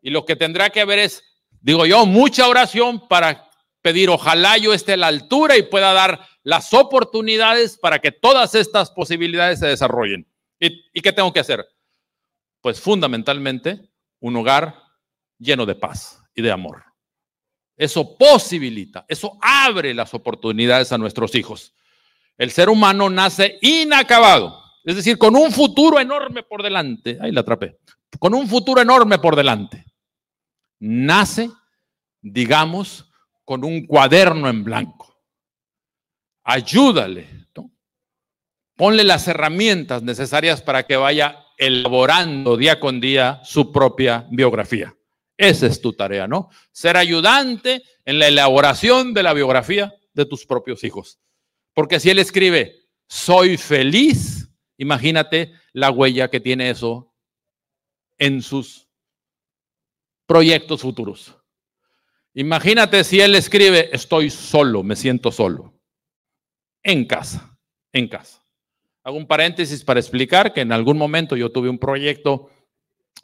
Y lo que tendrá que haber es, digo yo, mucha oración para pedir, ojalá yo esté a la altura y pueda dar las oportunidades para que todas estas posibilidades se desarrollen. ¿Y, y qué tengo que hacer? Pues fundamentalmente un hogar lleno de paz y de amor. Eso posibilita, eso abre las oportunidades a nuestros hijos. El ser humano nace inacabado, es decir, con un futuro enorme por delante. Ahí la atrapé. Con un futuro enorme por delante. Nace, digamos, con un cuaderno en blanco. Ayúdale, ponle las herramientas necesarias para que vaya elaborando día con día su propia biografía. Esa es tu tarea, ¿no? Ser ayudante en la elaboración de la biografía de tus propios hijos. Porque si él escribe, soy feliz, imagínate la huella que tiene eso en sus proyectos futuros. Imagínate si él escribe, estoy solo, me siento solo. En casa, en casa. Hago un paréntesis para explicar que en algún momento yo tuve un proyecto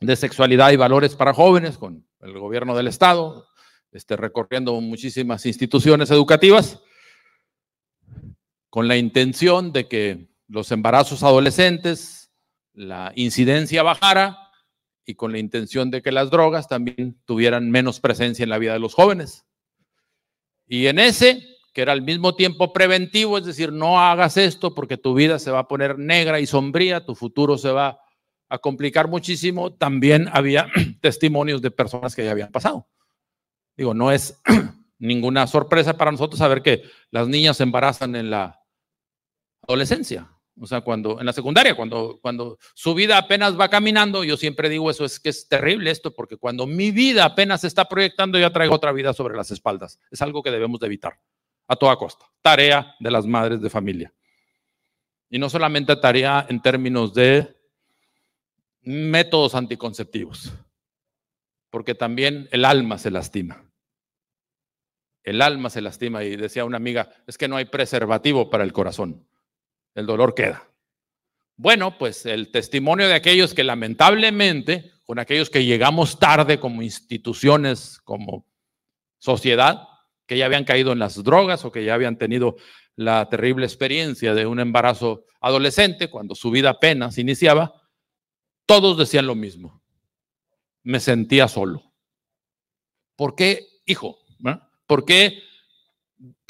de sexualidad y valores para jóvenes con el gobierno del estado, este, recorriendo muchísimas instituciones educativas, con la intención de que los embarazos adolescentes, la incidencia bajara y con la intención de que las drogas también tuvieran menos presencia en la vida de los jóvenes. Y en ese, que era al mismo tiempo preventivo, es decir, no hagas esto porque tu vida se va a poner negra y sombría, tu futuro se va a complicar muchísimo, también había (clears throat) testimonios de personas que ya habían pasado. Digo, no es (clears throat) ninguna sorpresa para nosotros saber que las niñas se embarazan en la adolescencia, o sea, cuando en la secundaria, cuando, cuando su vida apenas va caminando, yo siempre digo eso, es que es terrible esto, porque cuando mi vida apenas se está proyectando, ya traigo otra vida sobre las espaldas. Es algo que debemos de evitar a toda costa. Tarea de las madres de familia. Y no solamente tarea en términos de métodos anticonceptivos, porque también el alma se lastima. El alma se lastima y decía una amiga, es que no hay preservativo para el corazón, el dolor queda. Bueno, pues el testimonio de aquellos que lamentablemente, con aquellos que llegamos tarde como instituciones, como sociedad, que ya habían caído en las drogas o que ya habían tenido la terrible experiencia de un embarazo adolescente cuando su vida apenas iniciaba, todos decían lo mismo. Me sentía solo. ¿Por qué, hijo? ¿Por qué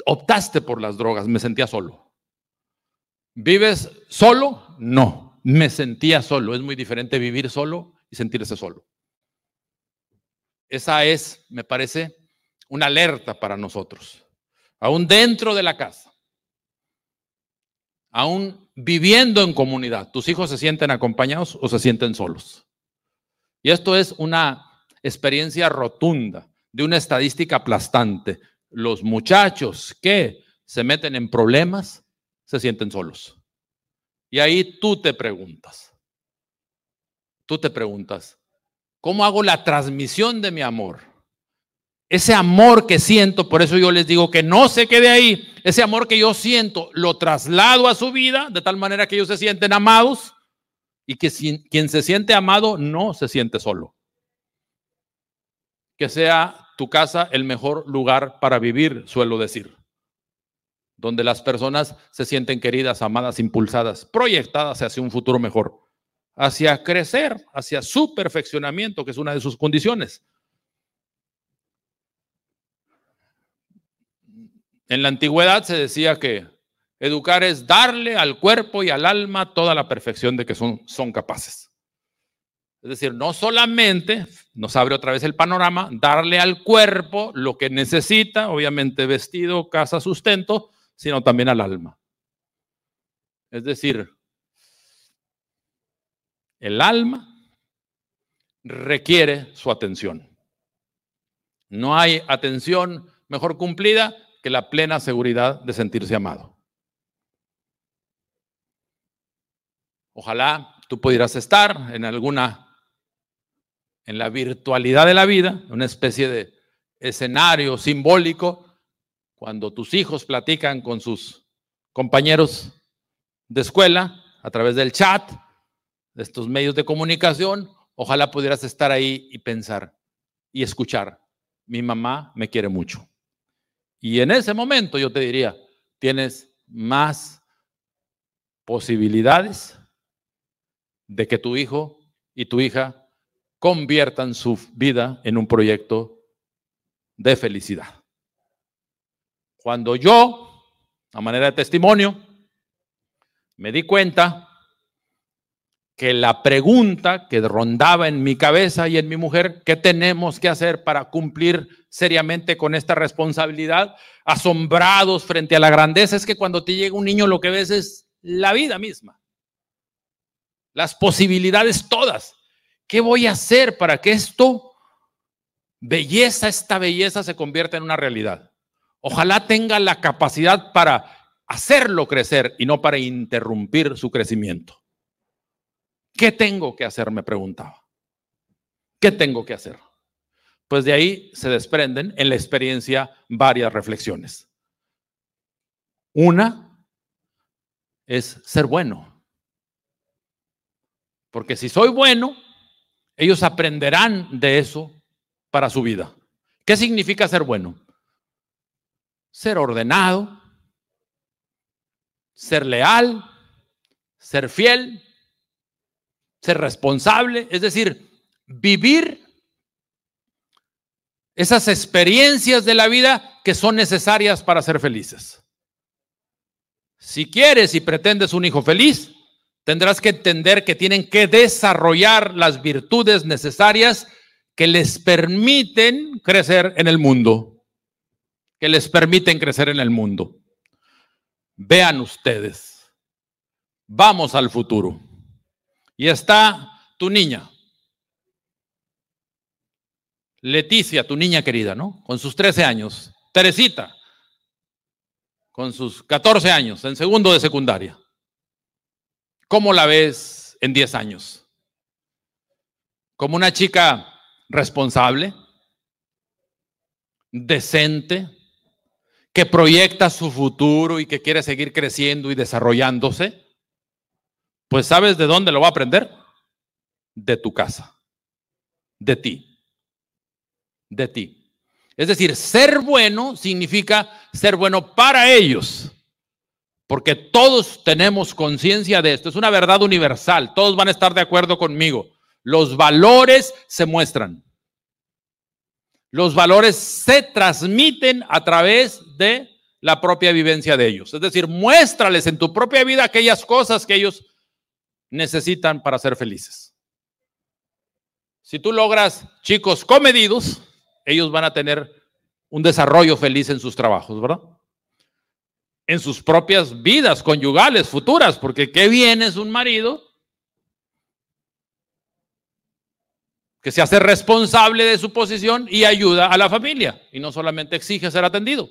optaste por las drogas? Me sentía solo. ¿Vives solo? No, me sentía solo. Es muy diferente vivir solo y sentirse solo. Esa es, me parece, una alerta para nosotros. Aún dentro de la casa. Aún viviendo en comunidad, ¿tus hijos se sienten acompañados o se sienten solos? Y esto es una experiencia rotunda de una estadística aplastante. Los muchachos que se meten en problemas se sienten solos. Y ahí tú te preguntas, tú te preguntas, ¿cómo hago la transmisión de mi amor? Ese amor que siento, por eso yo les digo que no se quede ahí. Ese amor que yo siento lo traslado a su vida de tal manera que ellos se sienten amados y que quien se siente amado no se siente solo. que sea tu casa el mejor lugar para vivir, suelo decir, donde las personas se sienten queridas, amadas, impulsadas, proyectadas hacia un futuro mejor, hacia crecer, hacia su perfeccionamiento, que es una de sus condiciones. En la antigüedad se decía que educar es darle al cuerpo y al alma toda la perfección de que son, son capaces. Es decir, no solamente nos abre otra vez el panorama, darle al cuerpo lo que necesita, obviamente vestido, casa, sustento, sino también al alma. Es decir, el alma requiere su atención. No hay atención mejor cumplida que la plena seguridad de sentirse amado. Ojalá tú pudieras estar en alguna, en la virtualidad de la vida, una especie de escenario simbólico, cuando tus hijos platican con sus compañeros de escuela a través del chat, de estos medios de comunicación, ojalá pudieras estar ahí y pensar y escuchar, mi mamá me quiere mucho. Y en ese momento yo te diría, tienes más posibilidades de que tu hijo y tu hija conviertan su vida en un proyecto de felicidad. Cuando yo, a manera de testimonio, me di cuenta que la pregunta que rondaba en mi cabeza y en mi mujer, ¿qué tenemos que hacer para cumplir seriamente con esta responsabilidad? Asombrados frente a la grandeza, es que cuando te llega un niño lo que ves es la vida misma, las posibilidades todas. ¿Qué voy a hacer para que esto, belleza, esta belleza se convierta en una realidad? Ojalá tenga la capacidad para hacerlo crecer y no para interrumpir su crecimiento. ¿Qué tengo que hacer? Me preguntaba. ¿Qué tengo que hacer? Pues de ahí se desprenden en la experiencia varias reflexiones. Una es ser bueno. Porque si soy bueno, ellos aprenderán de eso para su vida. ¿Qué significa ser bueno? Ser ordenado, ser leal, ser fiel, ser responsable, es decir, vivir esas experiencias de la vida que son necesarias para ser felices. Si quieres y pretendes un hijo feliz, tendrás que entender que tienen que desarrollar las virtudes necesarias que les permiten crecer en el mundo, que les permiten crecer en el mundo. Vean ustedes, vamos al futuro. Y está tu niña, Leticia, tu niña querida, ¿no? Con sus 13 años. Teresita, con sus 14 años, en segundo de secundaria. ¿Cómo la ves en 10 años? ¿Como una chica responsable, decente, que proyecta su futuro y que quiere seguir creciendo y desarrollándose? Pues ¿sabes de dónde lo va a aprender? De tu casa, de ti, de ti. Es decir, ser bueno significa ser bueno para ellos, porque todos tenemos conciencia de esto, es una verdad universal, todos van a estar de acuerdo conmigo. Los valores se muestran. Los valores se transmiten a través de la propia vivencia de ellos. Es decir, muéstrales en tu propia vida aquellas cosas que ellos necesitan para ser felices. Si tú logras chicos comedidos, ellos van a tener un desarrollo feliz en sus trabajos, ¿verdad? En sus propias vidas conyugales futuras, porque qué bien es un marido que se hace responsable de su posición y ayuda a la familia y no solamente exige ser atendido.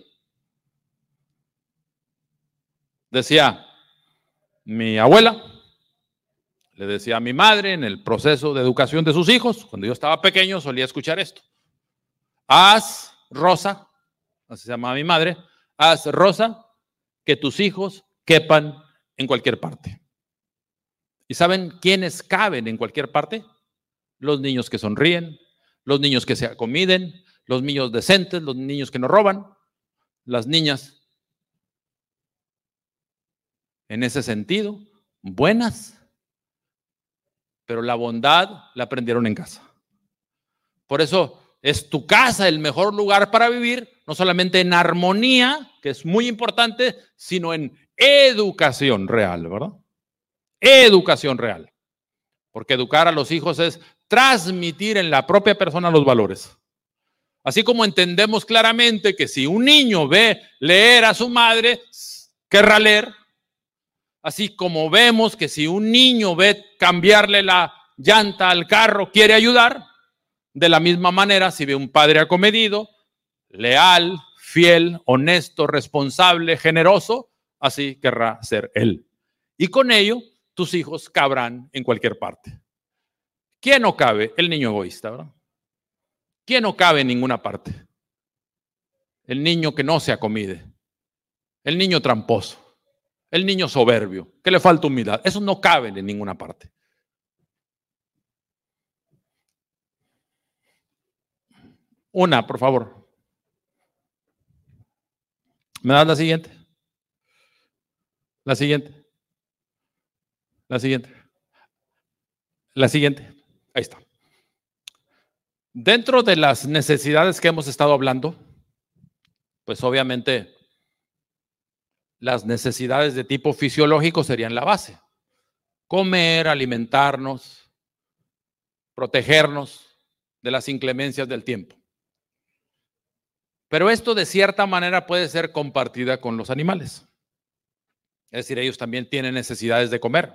Decía mi abuela, le decía a mi madre en el proceso de educación de sus hijos, cuando yo estaba pequeño solía escuchar esto. Haz, Rosa, así se llamaba mi madre, haz, Rosa, que tus hijos quepan en cualquier parte. ¿Y saben quiénes caben en cualquier parte? Los niños que sonríen, los niños que se acomiden, los niños decentes, los niños que no roban, las niñas. En ese sentido, buenas, pero la bondad la aprendieron en casa. Por eso es tu casa el mejor lugar para vivir, no solamente en armonía, que es muy importante, sino en educación real, ¿verdad? Educación real. Porque educar a los hijos es transmitir en la propia persona los valores. Así como entendemos claramente que si un niño ve leer a su madre, querrá leer. Así como vemos que si un niño ve cambiarle la llanta al carro, quiere ayudar. De la misma manera, si ve un padre acomedido, leal, fiel, honesto, responsable, generoso, así querrá ser él. Y con ello, tus hijos cabrán en cualquier parte. ¿Quién no cabe? El niño egoísta, ¿verdad? ¿Quién no cabe en ninguna parte? El niño que no se acomide. El niño tramposo. El niño soberbio, que le falta humildad. Eso no cabe en ninguna parte. Una, por favor. ¿Me das la siguiente? La siguiente. La siguiente. La siguiente. Ahí está. Dentro de las necesidades que hemos estado hablando, pues obviamente las necesidades de tipo fisiológico serían la base. Comer, alimentarnos, protegernos de las inclemencias del tiempo. Pero esto de cierta manera puede ser compartida con los animales. Es decir, ellos también tienen necesidades de comer.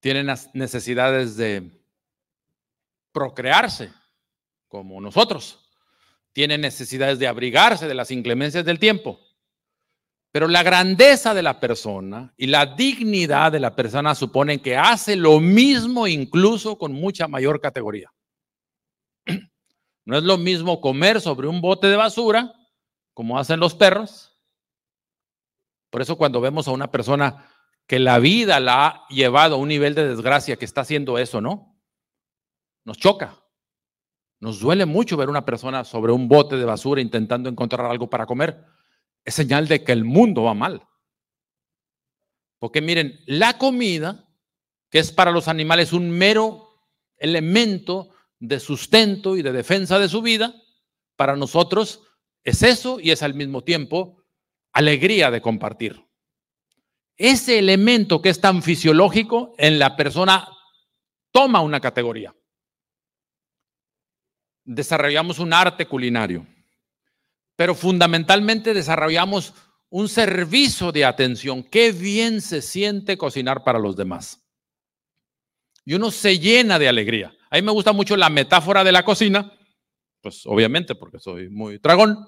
Tienen necesidades de procrearse, como nosotros. Tienen necesidades de abrigarse de las inclemencias del tiempo. Pero la grandeza de la persona y la dignidad de la persona suponen que hace lo mismo incluso con mucha mayor categoría. (clears throat) No es lo mismo comer sobre un bote de basura, como hacen los perros. Por eso cuando vemos a una persona que la vida la ha llevado a un nivel de desgracia que está haciendo eso, ¿no? Nos choca. Nos duele mucho ver una persona sobre un bote de basura intentando encontrar algo para comer. Es señal de que el mundo va mal. Porque miren, la comida, que es para los animales un mero elemento de sustento y de defensa de su vida, para nosotros es eso y es al mismo tiempo alegría de compartir. Ese elemento que es tan fisiológico en la persona toma una categoría. Desarrollamos un arte culinario, pero fundamentalmente desarrollamos un servicio de atención. Qué bien se siente cocinar para los demás. Y uno se llena de alegría. A mí me gusta mucho la metáfora de la cocina, pues obviamente porque soy muy dragón,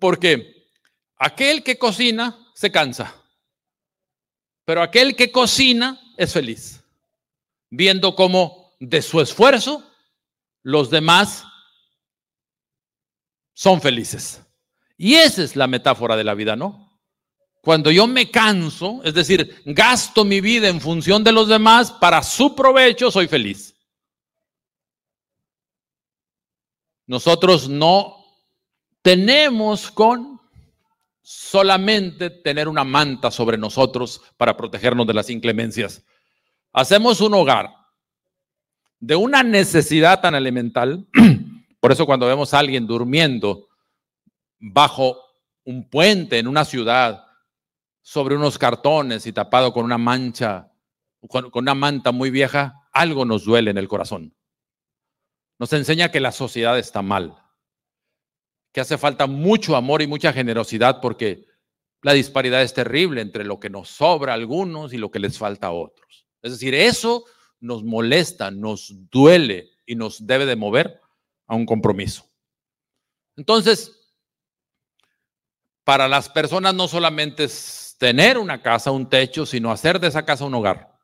porque aquel que cocina se cansa, pero aquel que cocina es feliz, viendo cómo de su esfuerzo los demás son felices. Y esa es la metáfora de la vida, ¿no? Cuando yo me canso, es decir, gasto mi vida en función de los demás para su provecho, soy feliz. Nosotros no tenemos con solamente tener una manta sobre nosotros para protegernos de las inclemencias. Hacemos un hogar de una necesidad tan elemental. (clears throat) Por eso cuando vemos a alguien durmiendo bajo un puente en una ciudad, sobre unos cartones y tapado con una mancha, con, una manta muy vieja, algo nos duele en el corazón. Nos enseña que la sociedad está mal, que hace falta mucho amor y mucha generosidad porque la disparidad es terrible entre lo que nos sobra a algunos y lo que les falta a otros. Es decir, eso nos molesta, nos duele y nos debe de mover a un compromiso. Entonces, para las personas no solamente es tener una casa, un techo, sino hacer de esa casa un hogar.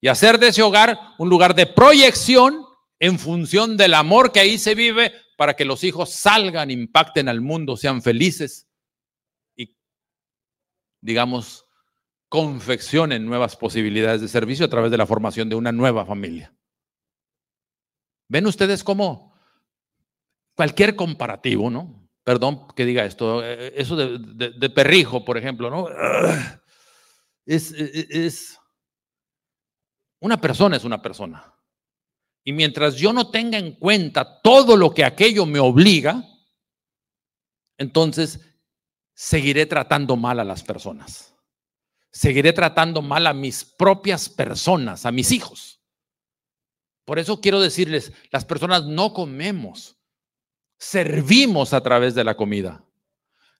Y hacer de ese hogar un lugar de proyección en función del amor que ahí se vive para que los hijos salgan, impacten al mundo, sean felices y, digamos, confeccionen nuevas posibilidades de servicio a través de la formación de una nueva familia. ven ustedes cómo cualquier comparativo, ¿no? Perdón que diga esto, eh, eso de, perrijo, por ejemplo, ¿no? Es, es, una persona es una persona. Y mientras yo no tenga en cuenta todo lo que aquello me obliga, entonces seguiré tratando mal a las personas. Seguiré tratando mal a mis propias personas, a mis hijos. Por eso quiero decirles, las personas no comemos, servimos a través de la comida.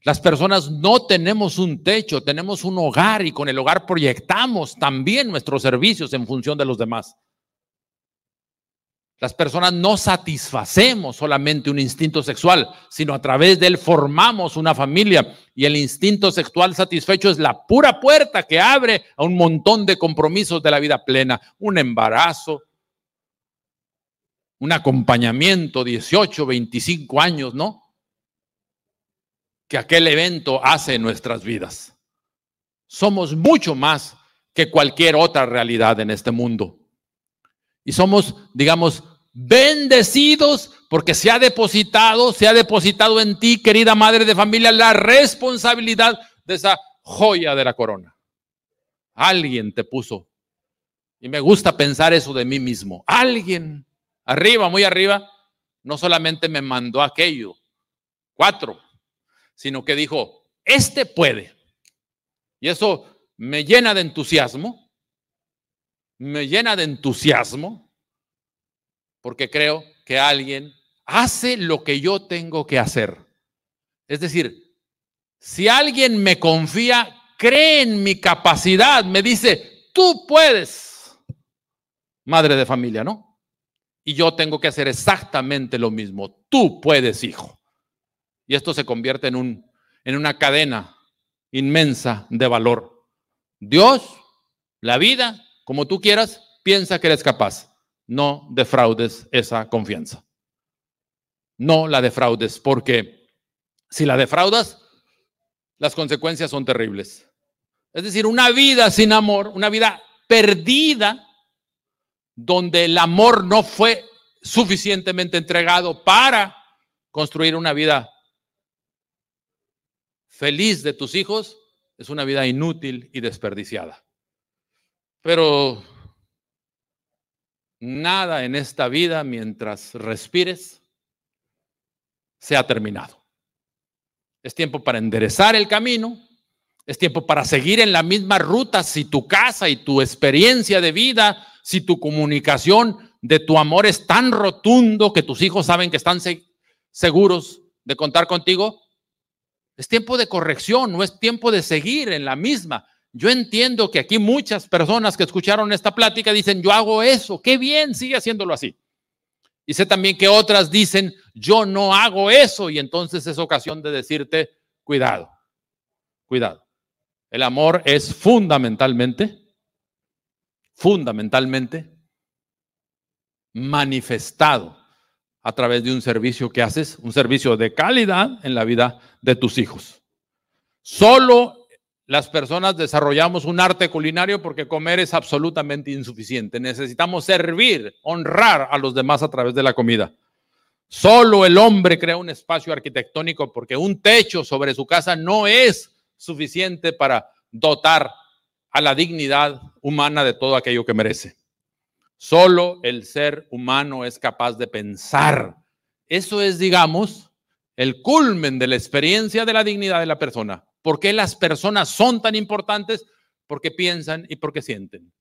Las personas no tenemos un techo, tenemos un hogar y con el hogar proyectamos también nuestros servicios en función de los demás. Las personas no satisfacemos solamente un instinto sexual, sino a través de él formamos una familia y el instinto sexual satisfecho es la pura puerta que abre a un montón de compromisos de la vida plena, un embarazo, un acompañamiento, 18, 25 años, ¿no? Que aquel evento hace en nuestras vidas. Somos mucho más que cualquier otra realidad en este mundo. Y somos, digamos, bendecidos porque se ha depositado, se ha depositado en ti, querida madre de familia, la responsabilidad de esa joya de la corona. Alguien te puso. Y me gusta pensar eso de mí mismo. Alguien, arriba, muy arriba, no solamente me mandó aquello, cuatro, sino que dijo, este puede. Y eso me llena de entusiasmo me llena de entusiasmo porque creo que alguien hace lo que yo tengo que hacer. Es decir, si alguien me confía, cree en mi capacidad, me dice, tú puedes, madre de familia, ¿no? Y yo tengo que hacer exactamente lo mismo. Tú puedes, hijo. Y esto se convierte en, un, en una cadena inmensa de valor. Dios, la vida como tú quieras, piensa que eres capaz. No defraudes esa confianza. No la defraudes, porque si la defraudas, las consecuencias son terribles. Es decir, una vida sin amor, una vida perdida, donde el amor no fue suficientemente entregado para construir una vida feliz de tus hijos, es una vida inútil y desperdiciada. Pero nada en esta vida mientras respires se ha terminado. Es tiempo para enderezar el camino, es tiempo para seguir en la misma ruta si tu casa y tu experiencia de vida, si tu comunicación de tu amor es tan rotundo que tus hijos saben que están seguros de contar contigo. Es tiempo de corrección, no es tiempo de seguir en la misma. Yo entiendo que aquí muchas personas que escucharon esta plática dicen, yo hago eso, qué bien, sigue haciéndolo así. Y sé también que otras dicen, yo no hago eso, y entonces es ocasión de decirte, cuidado, cuidado. El amor es fundamentalmente, fundamentalmente manifestado a través de un servicio que haces, un servicio de calidad en la vida de tus hijos. Solo las personas desarrollamos un arte culinario porque comer es absolutamente insuficiente. Necesitamos servir, honrar a los demás a través de la comida. Solo el hombre crea un espacio arquitectónico porque un techo sobre su casa no es suficiente para dotar a la dignidad humana de todo aquello que merece. Solo el ser humano es capaz de pensar. Eso es, digamos, el culmen de la experiencia de la dignidad de la persona. ¿Por qué las personas son tan importantes? Porque piensan y porque sienten.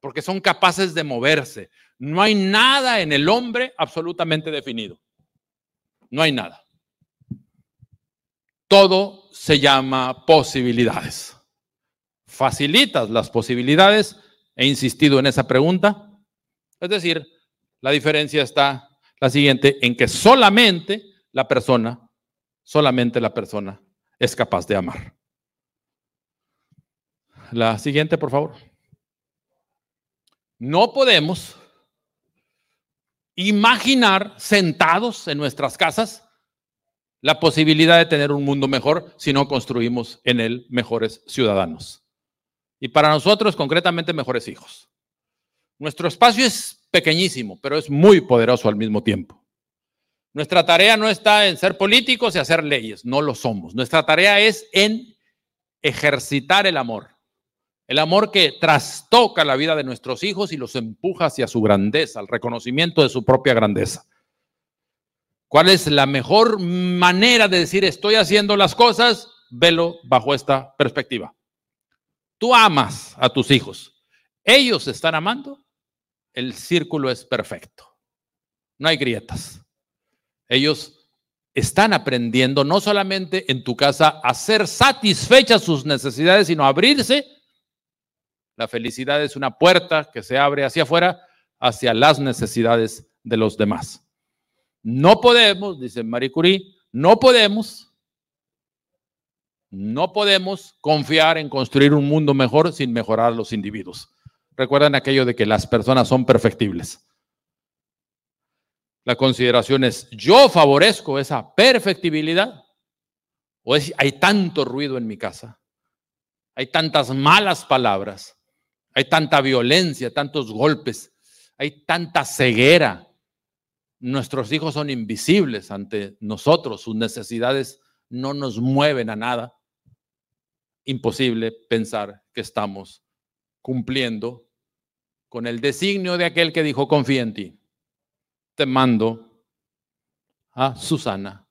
Porque son capaces de moverse. No hay nada en el hombre absolutamente definido. No hay nada. Todo se llama posibilidades. ¿Facilitas las posibilidades? He insistido en esa pregunta. Es decir, la diferencia está la siguiente, en que solamente la persona, solamente la persona es capaz de amar. La siguiente, por favor. No podemos imaginar sentados en nuestras casas la posibilidad de tener un mundo mejor si no construimos en él mejores ciudadanos. Y para nosotros, concretamente, mejores hijos. Nuestro espacio es pequeñísimo, pero es muy poderoso al mismo tiempo. Nuestra tarea no está en ser políticos y hacer leyes, no lo somos. Nuestra tarea es en ejercitar el amor. El amor que trastoca la vida de nuestros hijos y los empuja hacia su grandeza, al reconocimiento de su propia grandeza. ¿Cuál es la mejor manera de decir estoy haciendo las cosas? Velo bajo esta perspectiva. Tú amas a tus hijos. Ellos están amando. El círculo es perfecto. No hay grietas. Ellos están aprendiendo no solamente en tu casa a ser satisfechas sus necesidades, sino a abrirse. La felicidad es una puerta que se abre hacia afuera, hacia las necesidades de los demás. No podemos, dice Marie Curie, no podemos, no podemos confiar en construir un mundo mejor sin mejorar los individuos. Recuerden aquello de que las personas son perfectibles. La consideración es, ¿yo favorezco esa perfectibilidad? ¿O es, hay tanto ruido en mi casa? Hay tantas malas palabras, hay tanta violencia, tantos golpes, hay tanta ceguera, Nuestros hijos son invisibles ante nosotros, sus necesidades no nos mueven a nada. Imposible pensar que estamos cumpliendo con el designio de aquel que dijo, confía en ti. Te mando a Susana,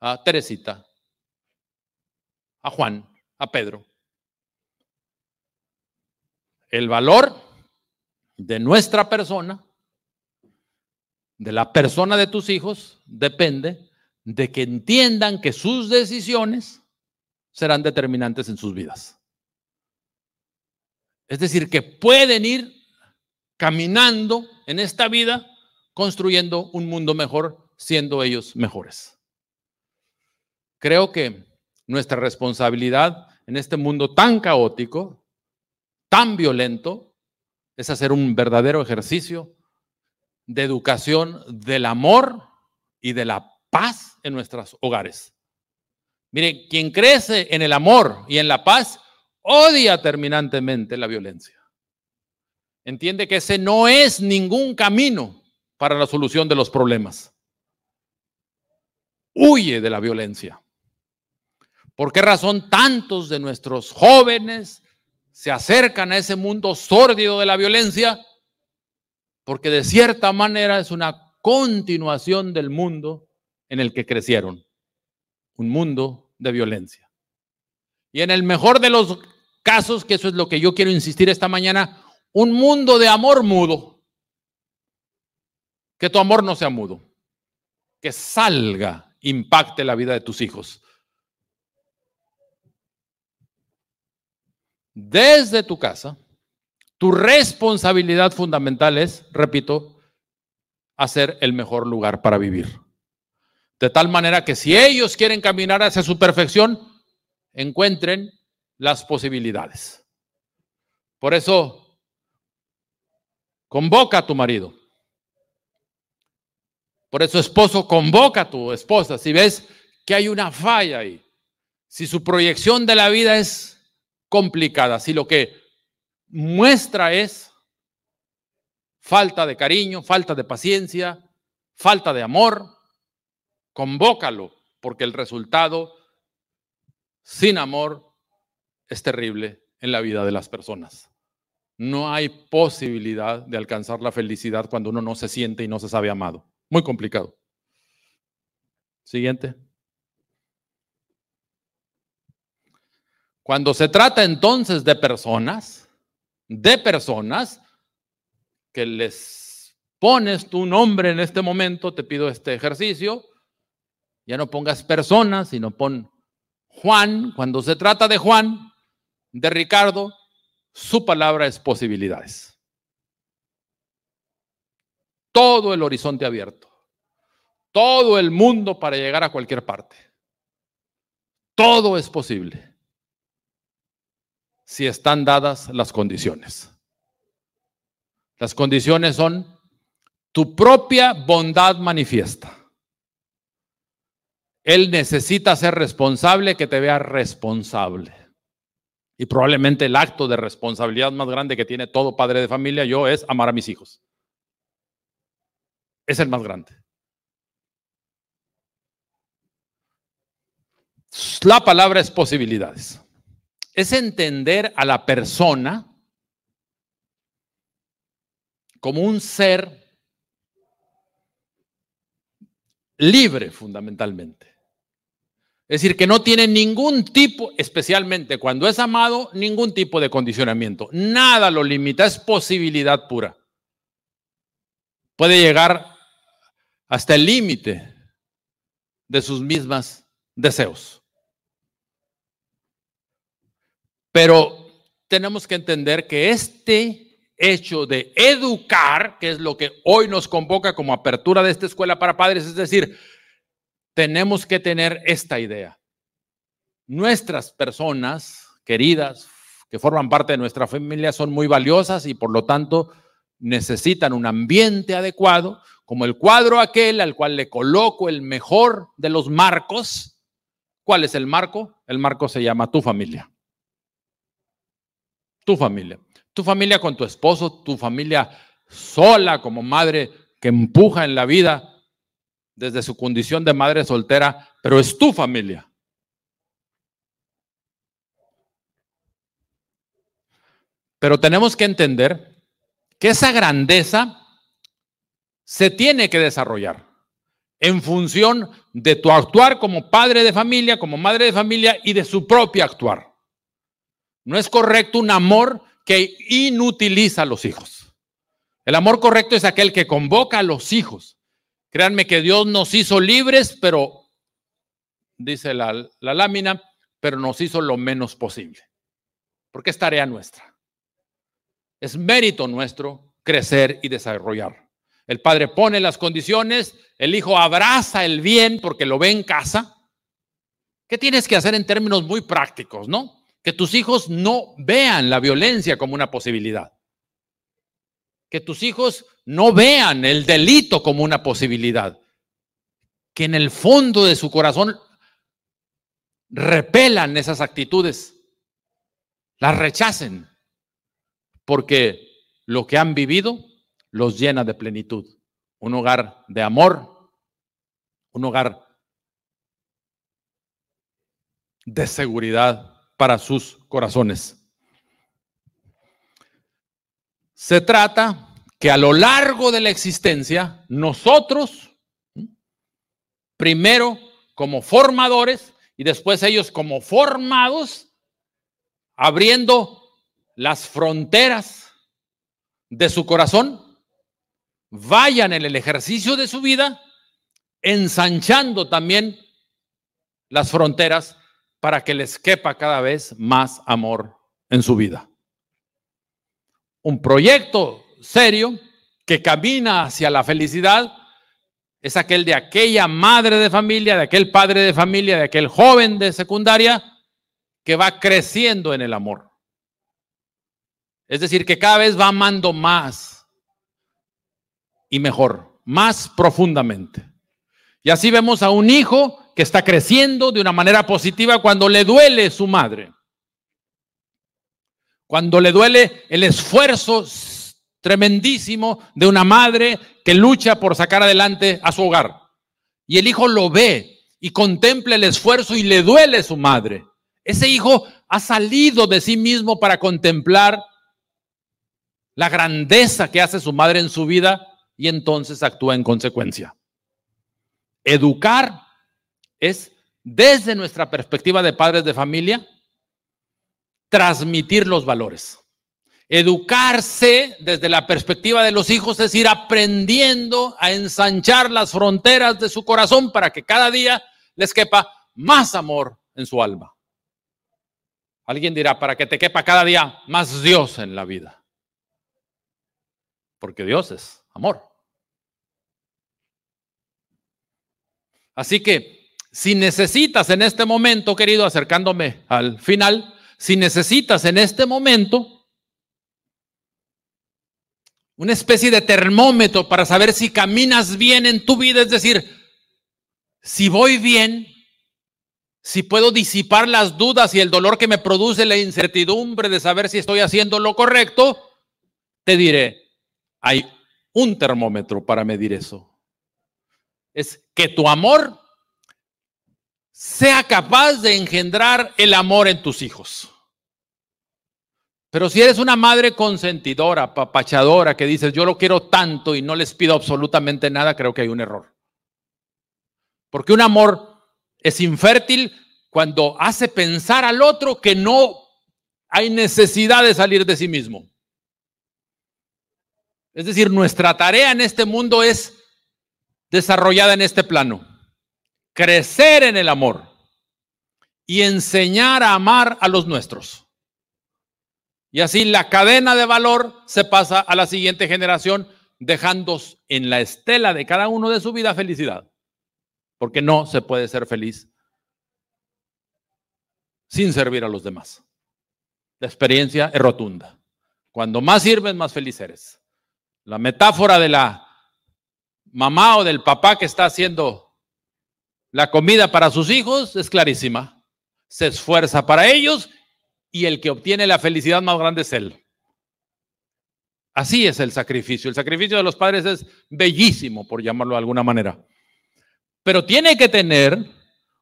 a Teresita, a Juan, a Pedro. El valor de nuestra persona de la persona de tus hijos depende de que entiendan que sus decisiones serán determinantes en sus vidas. Es decir, que pueden ir caminando en esta vida construyendo un mundo mejor, siendo ellos mejores. Creo que nuestra responsabilidad en este mundo tan caótico, tan violento, es hacer un verdadero ejercicio de educación del amor y de la paz en nuestros hogares. Miren, quien crece en el amor y en la paz odia terminantemente la violencia. Entiende que ese no es ningún camino para la solución de los problemas. Huye de la violencia. ¿Por qué razón tantos de nuestros jóvenes se acercan a ese mundo sórdido de la violencia? Porque de cierta manera es una continuación del mundo en el que crecieron, un mundo de violencia. Y en el mejor de los casos, que eso es lo que yo quiero insistir esta mañana, un mundo de amor mudo. Que tu amor no sea mudo, que salga, impacte la vida de tus hijos. Desde tu casa tu responsabilidad fundamental es, repito, hacer el mejor lugar para vivir. De tal manera que si ellos quieren caminar hacia su perfección, encuentren las posibilidades. Por eso, convoca a tu marido. Por eso, esposo, convoca a tu esposa. Si ves que hay una falla ahí, si su proyección de la vida es complicada, si lo que muestra es falta de cariño, falta de paciencia, falta de amor, convócalo, porque el resultado sin amor es terrible en la vida de las personas. No hay posibilidad de alcanzar la felicidad cuando uno no se siente y no se sabe amado. Muy complicado. Siguiente. Cuando se trata entonces de personas, de personas que les pones tu nombre en este momento, te pido este ejercicio, ya no pongas personas, sino pon Juan, cuando se trata de Juan, de Ricardo, su palabra es posibilidades. Todo el horizonte abierto, todo el mundo para llegar a cualquier parte. Todo es posible si están dadas las condiciones. Las condiciones son tu propia bondad manifiesta. Él necesita ser responsable, que te vea responsable. Y probablemente el acto de responsabilidad más grande que tiene todo padre de familia, yo, es amar a mis hijos. es el más grande. La palabra es posibilidades. Es entender a la persona como un ser libre fundamentalmente. Es decir, que no tiene ningún tipo, especialmente cuando es amado, ningún tipo de condicionamiento. Nada lo limita, es posibilidad pura. Puede llegar hasta el límite de sus mismas deseos. Pero tenemos que entender que este hecho de educar, que es lo que hoy nos convoca como apertura de esta escuela para padres, es decir, tenemos que tener esta idea. Nuestras personas queridas que forman parte de nuestra familia son muy valiosas y por lo tanto necesitan un ambiente adecuado, como el cuadro aquel al cual le coloco el mejor de los marcos. ¿Cuál es el marco? El marco se llama tu familia. Tu familia tu familia con tu esposo, tu familia sola como madre que empuja en la vida desde su condición de madre soltera, pero es tu familia. Pero tenemos que entender que esa grandeza se tiene que desarrollar en función de tu actuar como padre de familia, como madre de familia y de su propio actuar. No es correcto un amor que inutiliza a los hijos. El amor correcto es aquel que convoca a los hijos. Créanme que Dios nos hizo libres, pero, dice la, la lámina, pero nos hizo lo menos posible. Porque es tarea nuestra. Es mérito nuestro crecer y desarrollar. El padre pone las condiciones, el hijo abraza el bien porque lo ve en casa. ¿Qué tienes que hacer en términos muy prácticos, no? Que tus hijos no vean la violencia como una posibilidad. Que tus hijos no vean el delito como una posibilidad. Que en el fondo de su corazón repelan esas actitudes, las rechacen, porque lo que han vivido los llena de plenitud. Un hogar de amor, un hogar de seguridad, para sus corazones. Se trata que a lo largo de la existencia, nosotros, primero como formadores y después ellos como formados, abriendo las fronteras de su corazón, vayan en el ejercicio de su vida, ensanchando también las fronteras para que les quepa cada vez más amor en su vida. Un proyecto serio que camina hacia la felicidad es aquel de aquella madre de familia, de aquel padre de familia, de aquel joven de secundaria que va creciendo en el amor. Es decir, que cada vez va amando más y mejor, más profundamente. Y así vemos a un hijo que está creciendo de una manera positiva cuando le duele su madre. Cuando le duele el esfuerzo tremendísimo de una madre que lucha por sacar adelante a su hogar. Y el hijo lo ve y contempla el esfuerzo y le duele su madre. Ese hijo ha salido de sí mismo para contemplar la grandeza que hace su madre en su vida y entonces actúa en consecuencia. Educar es, desde nuestra perspectiva de padres de familia, transmitir los valores. Educarse desde la perspectiva de los hijos es ir aprendiendo a ensanchar las fronteras de su corazón para que cada día les quepa más amor en su alma. Alguien dirá, para que te quepa cada día más Dios en la vida. Porque Dios es amor. Así que si necesitas en este momento, querido, acercándome al final, si necesitas en este momento una especie de termómetro para saber si caminas bien en tu vida, es decir, si voy bien, si puedo disipar las dudas y el dolor que me produce la incertidumbre de saber si estoy haciendo lo correcto, te diré, hay un termómetro para medir eso. Es que tu amor sea capaz de engendrar el amor en tus hijos. Pero si eres una madre consentidora, papachadora, que dices, yo lo quiero tanto y no les pido absolutamente nada, creo que hay un error. Porque un amor es infértil cuando hace pensar al otro que no hay necesidad de salir de sí mismo. Es decir, nuestra tarea en este mundo es desarrollada en este plano. Crecer en el amor y enseñar a amar a los nuestros. Y así la cadena de valor se pasa a la siguiente generación, dejando en la estela de cada uno de su vida felicidad. Porque no se puede ser feliz sin servir a los demás. La experiencia es rotunda. Cuando más sirves, más feliz eres. La metáfora de la mamá o del papá que está haciendo la comida para sus hijos es clarísima. Se esfuerza para ellos y el que obtiene la felicidad más grande es él. Así es el sacrificio. El sacrificio de los padres es bellísimo, por llamarlo de alguna manera. Pero tiene que tener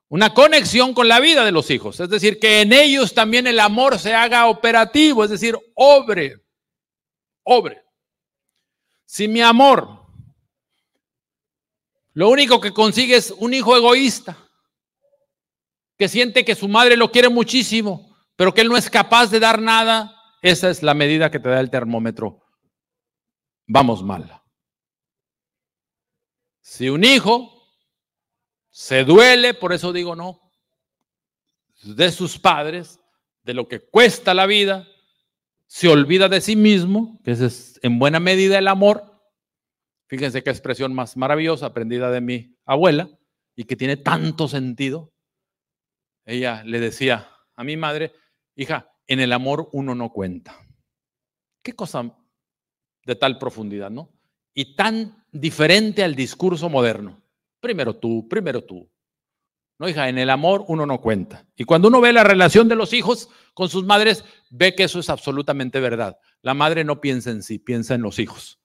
una conexión con la vida de los hijos. Es decir, que en ellos también el amor se haga operativo, es decir, obre. Obre. Si mi amor lo único que consigue es un hijo egoísta, que siente que su madre lo quiere muchísimo, pero que él no es capaz de dar nada, esa es la medida que te da el termómetro. Vamos mal. Si un hijo se duele, por eso digo no, de sus padres, de lo que cuesta la vida, se olvida de sí mismo, que ese es en buena medida el amor. Fíjense qué expresión más maravillosa, aprendida de mi abuela, y que tiene tanto sentido. Ella le decía a mi madre, Hija, en el amor uno no cuenta. Qué cosa de tal profundidad, ¿no? Y tan diferente al discurso moderno. Primero tú, primero tú. No, hija, en el amor uno no cuenta. Y cuando uno ve la relación de los hijos con sus madres, ve que eso es absolutamente verdad. La madre no piensa en sí, piensa en los hijos.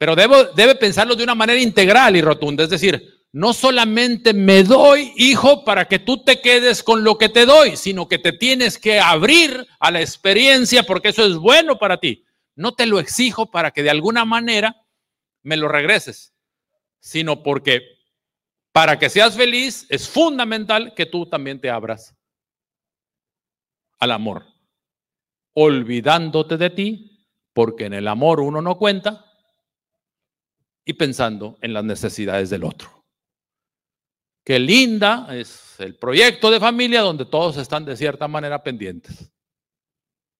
Pero debe pensarlo de una manera integral y rotunda. Es decir, no solamente me doy, hijo, para que tú te quedes con lo que te doy, sino que te tienes que abrir a la experiencia porque eso es bueno para ti. No te lo exijo para que de alguna manera me lo regreses, sino porque para que seas feliz es fundamental que tú también te abras al amor, olvidándote de ti, porque en el amor uno no cuenta, y pensando en las necesidades del otro. Qué linda es el proyecto de familia donde todos están de cierta manera pendientes.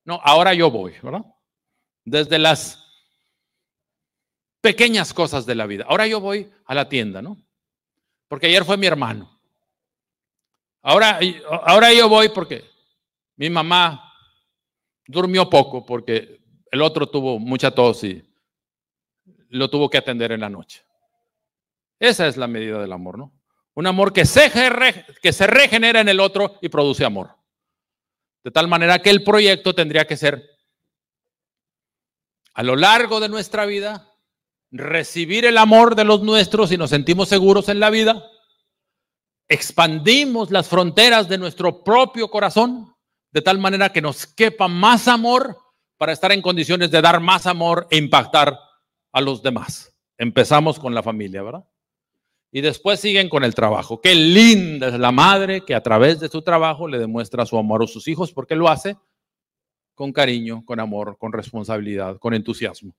No, ahora yo voy, ¿verdad? Desde las pequeñas cosas de la vida. Ahora yo voy a la tienda, ¿no? Porque ayer fue mi hermano. Ahora, ahora yo voy porque mi mamá durmió poco porque el otro tuvo mucha tos y lo tuvo que atender en la noche. Esa es la medida del amor, ¿no? Un amor que se, que se regenera en el otro y produce amor. De tal manera que el proyecto tendría que ser a lo largo de nuestra vida, recibir el amor de los nuestros y nos sentimos seguros en la vida, expandimos las fronteras de nuestro propio corazón, de tal manera que nos quepa más amor para estar en condiciones de dar más amor e impactar a los demás. Empezamos con la familia, ¿verdad? Y después siguen con el trabajo. Qué linda es la madre que a través de su trabajo le demuestra su amor a sus hijos porque lo hace con cariño, con amor, con responsabilidad, con entusiasmo.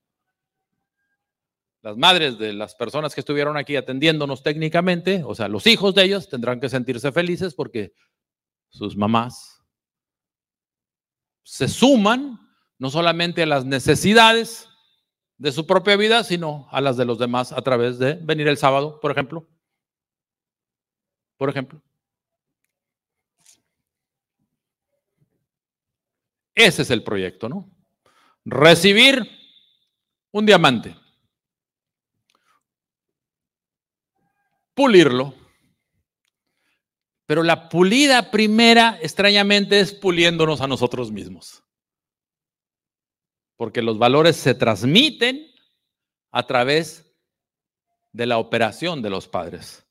Las madres de las personas que estuvieron aquí atendiéndonos técnicamente, o sea, los hijos de ellos, tendrán que sentirse felices porque sus mamás se suman no solamente a las necesidades, de su propia vida, sino a las de los demás a través de venir el sábado, por ejemplo. Por ejemplo. Ese es el proyecto, ¿no? Recibir un diamante, pulirlo, pero la pulida primera, extrañamente, es puliéndonos a nosotros mismos porque los valores se transmiten a través de la operación de los padres.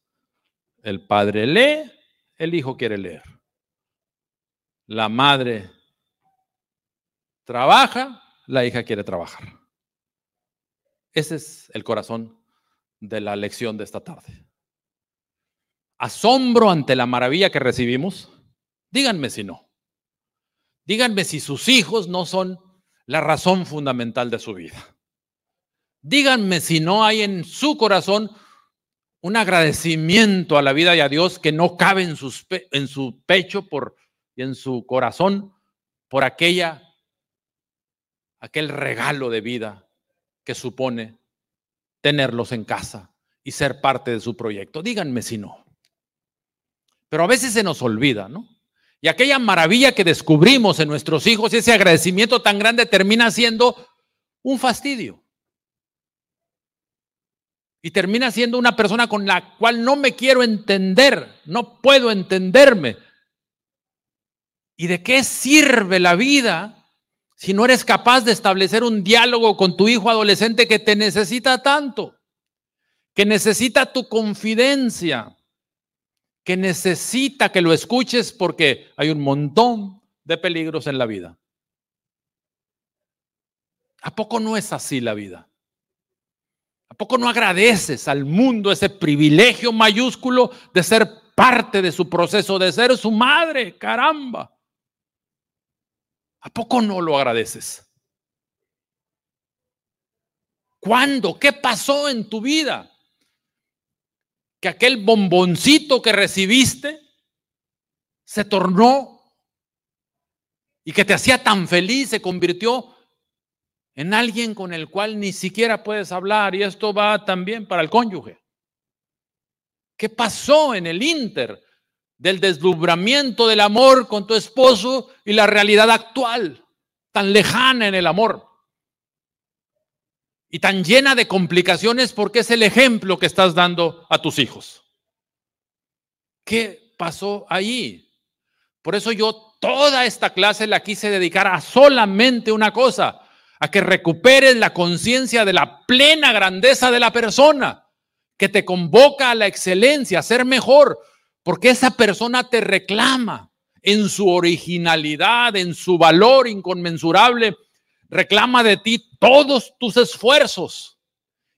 El padre lee, el hijo quiere leer. La madre trabaja, la hija quiere trabajar. Ese es el corazón de la lección de esta tarde. Asombro ante la maravilla que recibimos. Díganme si no. Díganme si sus hijos no son la razón fundamental de su vida. Díganme si no hay en su corazón un agradecimiento a la vida y a Dios que no cabe en, en su pecho por, y en su corazón por aquella, aquel regalo de vida que supone tenerlos en casa y ser parte de su proyecto. Díganme si no. Pero a veces se nos olvida, ¿no? Y aquella maravilla que descubrimos en nuestros hijos, ese agradecimiento tan grande termina siendo un fastidio. Y termina siendo una persona con la cual no me quiero entender, no puedo entenderme. ¿Y de qué sirve la vida si no eres capaz de establecer un diálogo con tu hijo adolescente que te necesita tanto, que necesita tu confidencia, que necesita que lo escuches porque hay un montón de peligros en la vida? ¿A poco no es así la vida? ¿A poco no agradeces al mundo ese privilegio mayúsculo de ser parte de su proceso, de ser su madre? Caramba. ¿A poco no lo agradeces? ¿Cuándo? ¿Qué pasó en tu vida? Que aquel bomboncito que recibiste se tornó y que te hacía tan feliz se convirtió en alguien con el cual ni siquiera puedes hablar y esto va también para el cónyuge. ¿Qué pasó en el Inter del deslumbramiento del amor con tu esposo y la realidad actual, tan lejana en el amor y tan llena de complicaciones porque es el ejemplo que estás dando a tus hijos. ¿Qué pasó ahí? Por eso yo toda esta clase la quise dedicar a solamente una cosa, a que recuperes la conciencia de la plena grandeza de la persona, que te convoca a la excelencia, a ser mejor, porque esa persona te reclama en su originalidad, en su valor inconmensurable, reclama de ti todos tus esfuerzos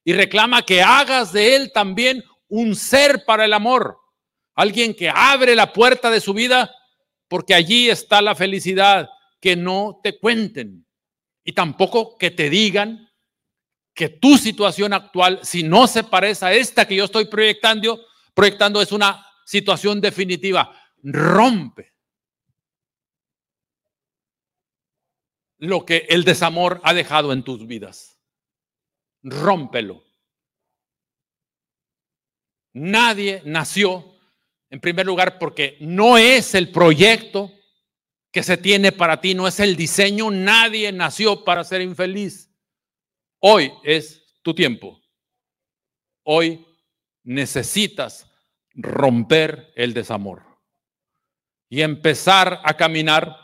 y reclama que hagas de él también un ser para el amor, alguien que abre la puerta de su vida porque allí está la felicidad, que no te cuenten y tampoco que te digan que tu situación actual, si no se parece a esta que yo estoy proyectando, proyectando es una situación definitiva. Rompe lo que el desamor ha dejado en tus vidas. Rómpelo. Nadie nació, en primer lugar, porque no es el proyecto que se tiene para ti, no es el diseño. Nadie nació para ser infeliz. Hoy es tu tiempo. Hoy necesitas romper el desamor y empezar a caminar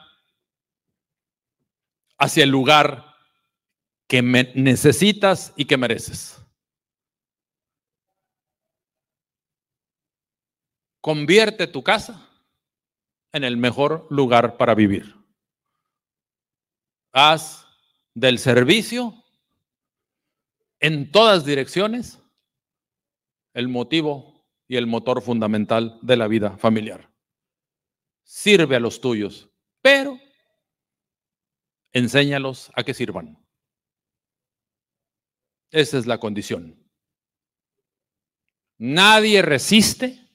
hacia el lugar que necesitas y que mereces. Convierte tu casa en el mejor lugar para vivir. Haz del servicio en todas direcciones el motivo y el motor fundamental de la vida familiar. Sirve a los tuyos, pero enséñalos a que sirvan. Esa es la condición. Nadie resiste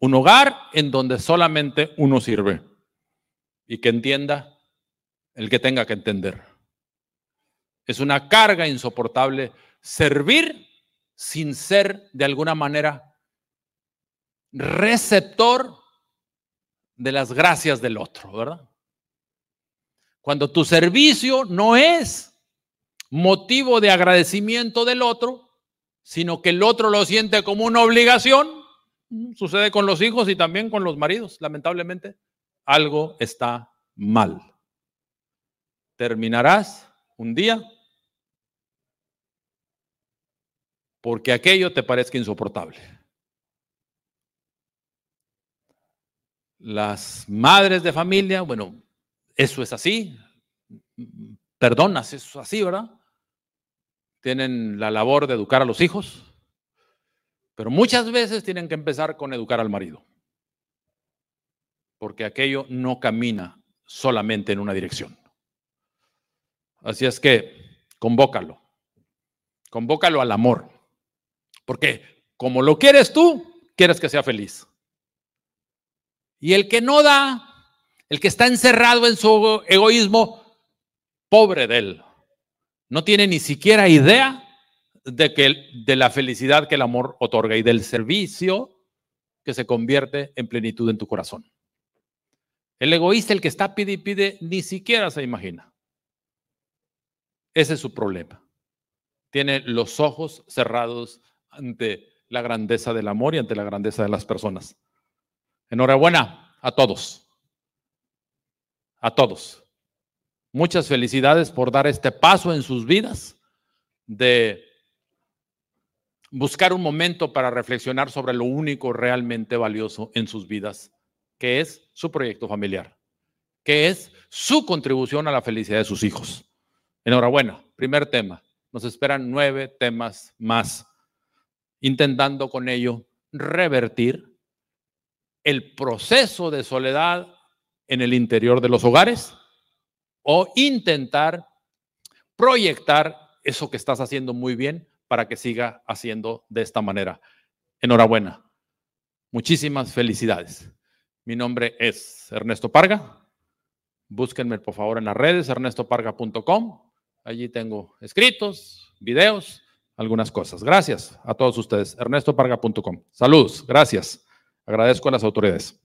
un hogar en donde solamente uno sirve y que entienda el que tenga que entender. Es una carga insoportable servir sin ser de alguna manera receptor de las gracias del otro, ¿verdad? Cuando tu servicio no es motivo de agradecimiento del otro, sino que el otro lo siente como una obligación, sucede con los hijos y también con los maridos, lamentablemente, algo está mal. Terminarás un día porque aquello te parezca insoportable. Las madres de familia, bueno, eso es así, perdonas, eso es así, ¿verdad? Tienen la labor de educar a los hijos, pero muchas veces tienen que empezar con educar al marido, porque aquello no camina solamente en una dirección. Así es que convócalo, convócalo al amor, porque como lo quieres tú, quieres que sea feliz. Y el que no da, el que está encerrado en su egoísmo, pobre de él. No tiene ni siquiera idea de, que, de la felicidad que el amor otorga y del servicio que se convierte en plenitud en tu corazón. El egoísta, el que está pide y pide, ni siquiera se imagina. Ese es su problema. Tiene los ojos cerrados ante la grandeza del amor y ante la grandeza de las personas. Enhorabuena a todos. A todos. Muchas felicidades por dar este paso en sus vidas de buscar un momento para reflexionar sobre lo único realmente valioso en sus vidas, que es su proyecto familiar, que es su contribución a la felicidad de sus hijos. Enhorabuena, primer tema. Nos esperan nueve temas más, intentando con ello revertir el proceso de soledad en el interior de los hogares o intentar proyectar eso que estás haciendo muy bien para que siga haciendo de esta manera. Enhorabuena. Muchísimas felicidades. Mi nombre es Ernesto Parga. Búsquenme por favor en las redes, ernestoparga.com. Allí tengo escritos, videos, algunas cosas. Gracias a todos ustedes. ernestoparga.com. Saludos. Gracias. Agradezco a las autoridades.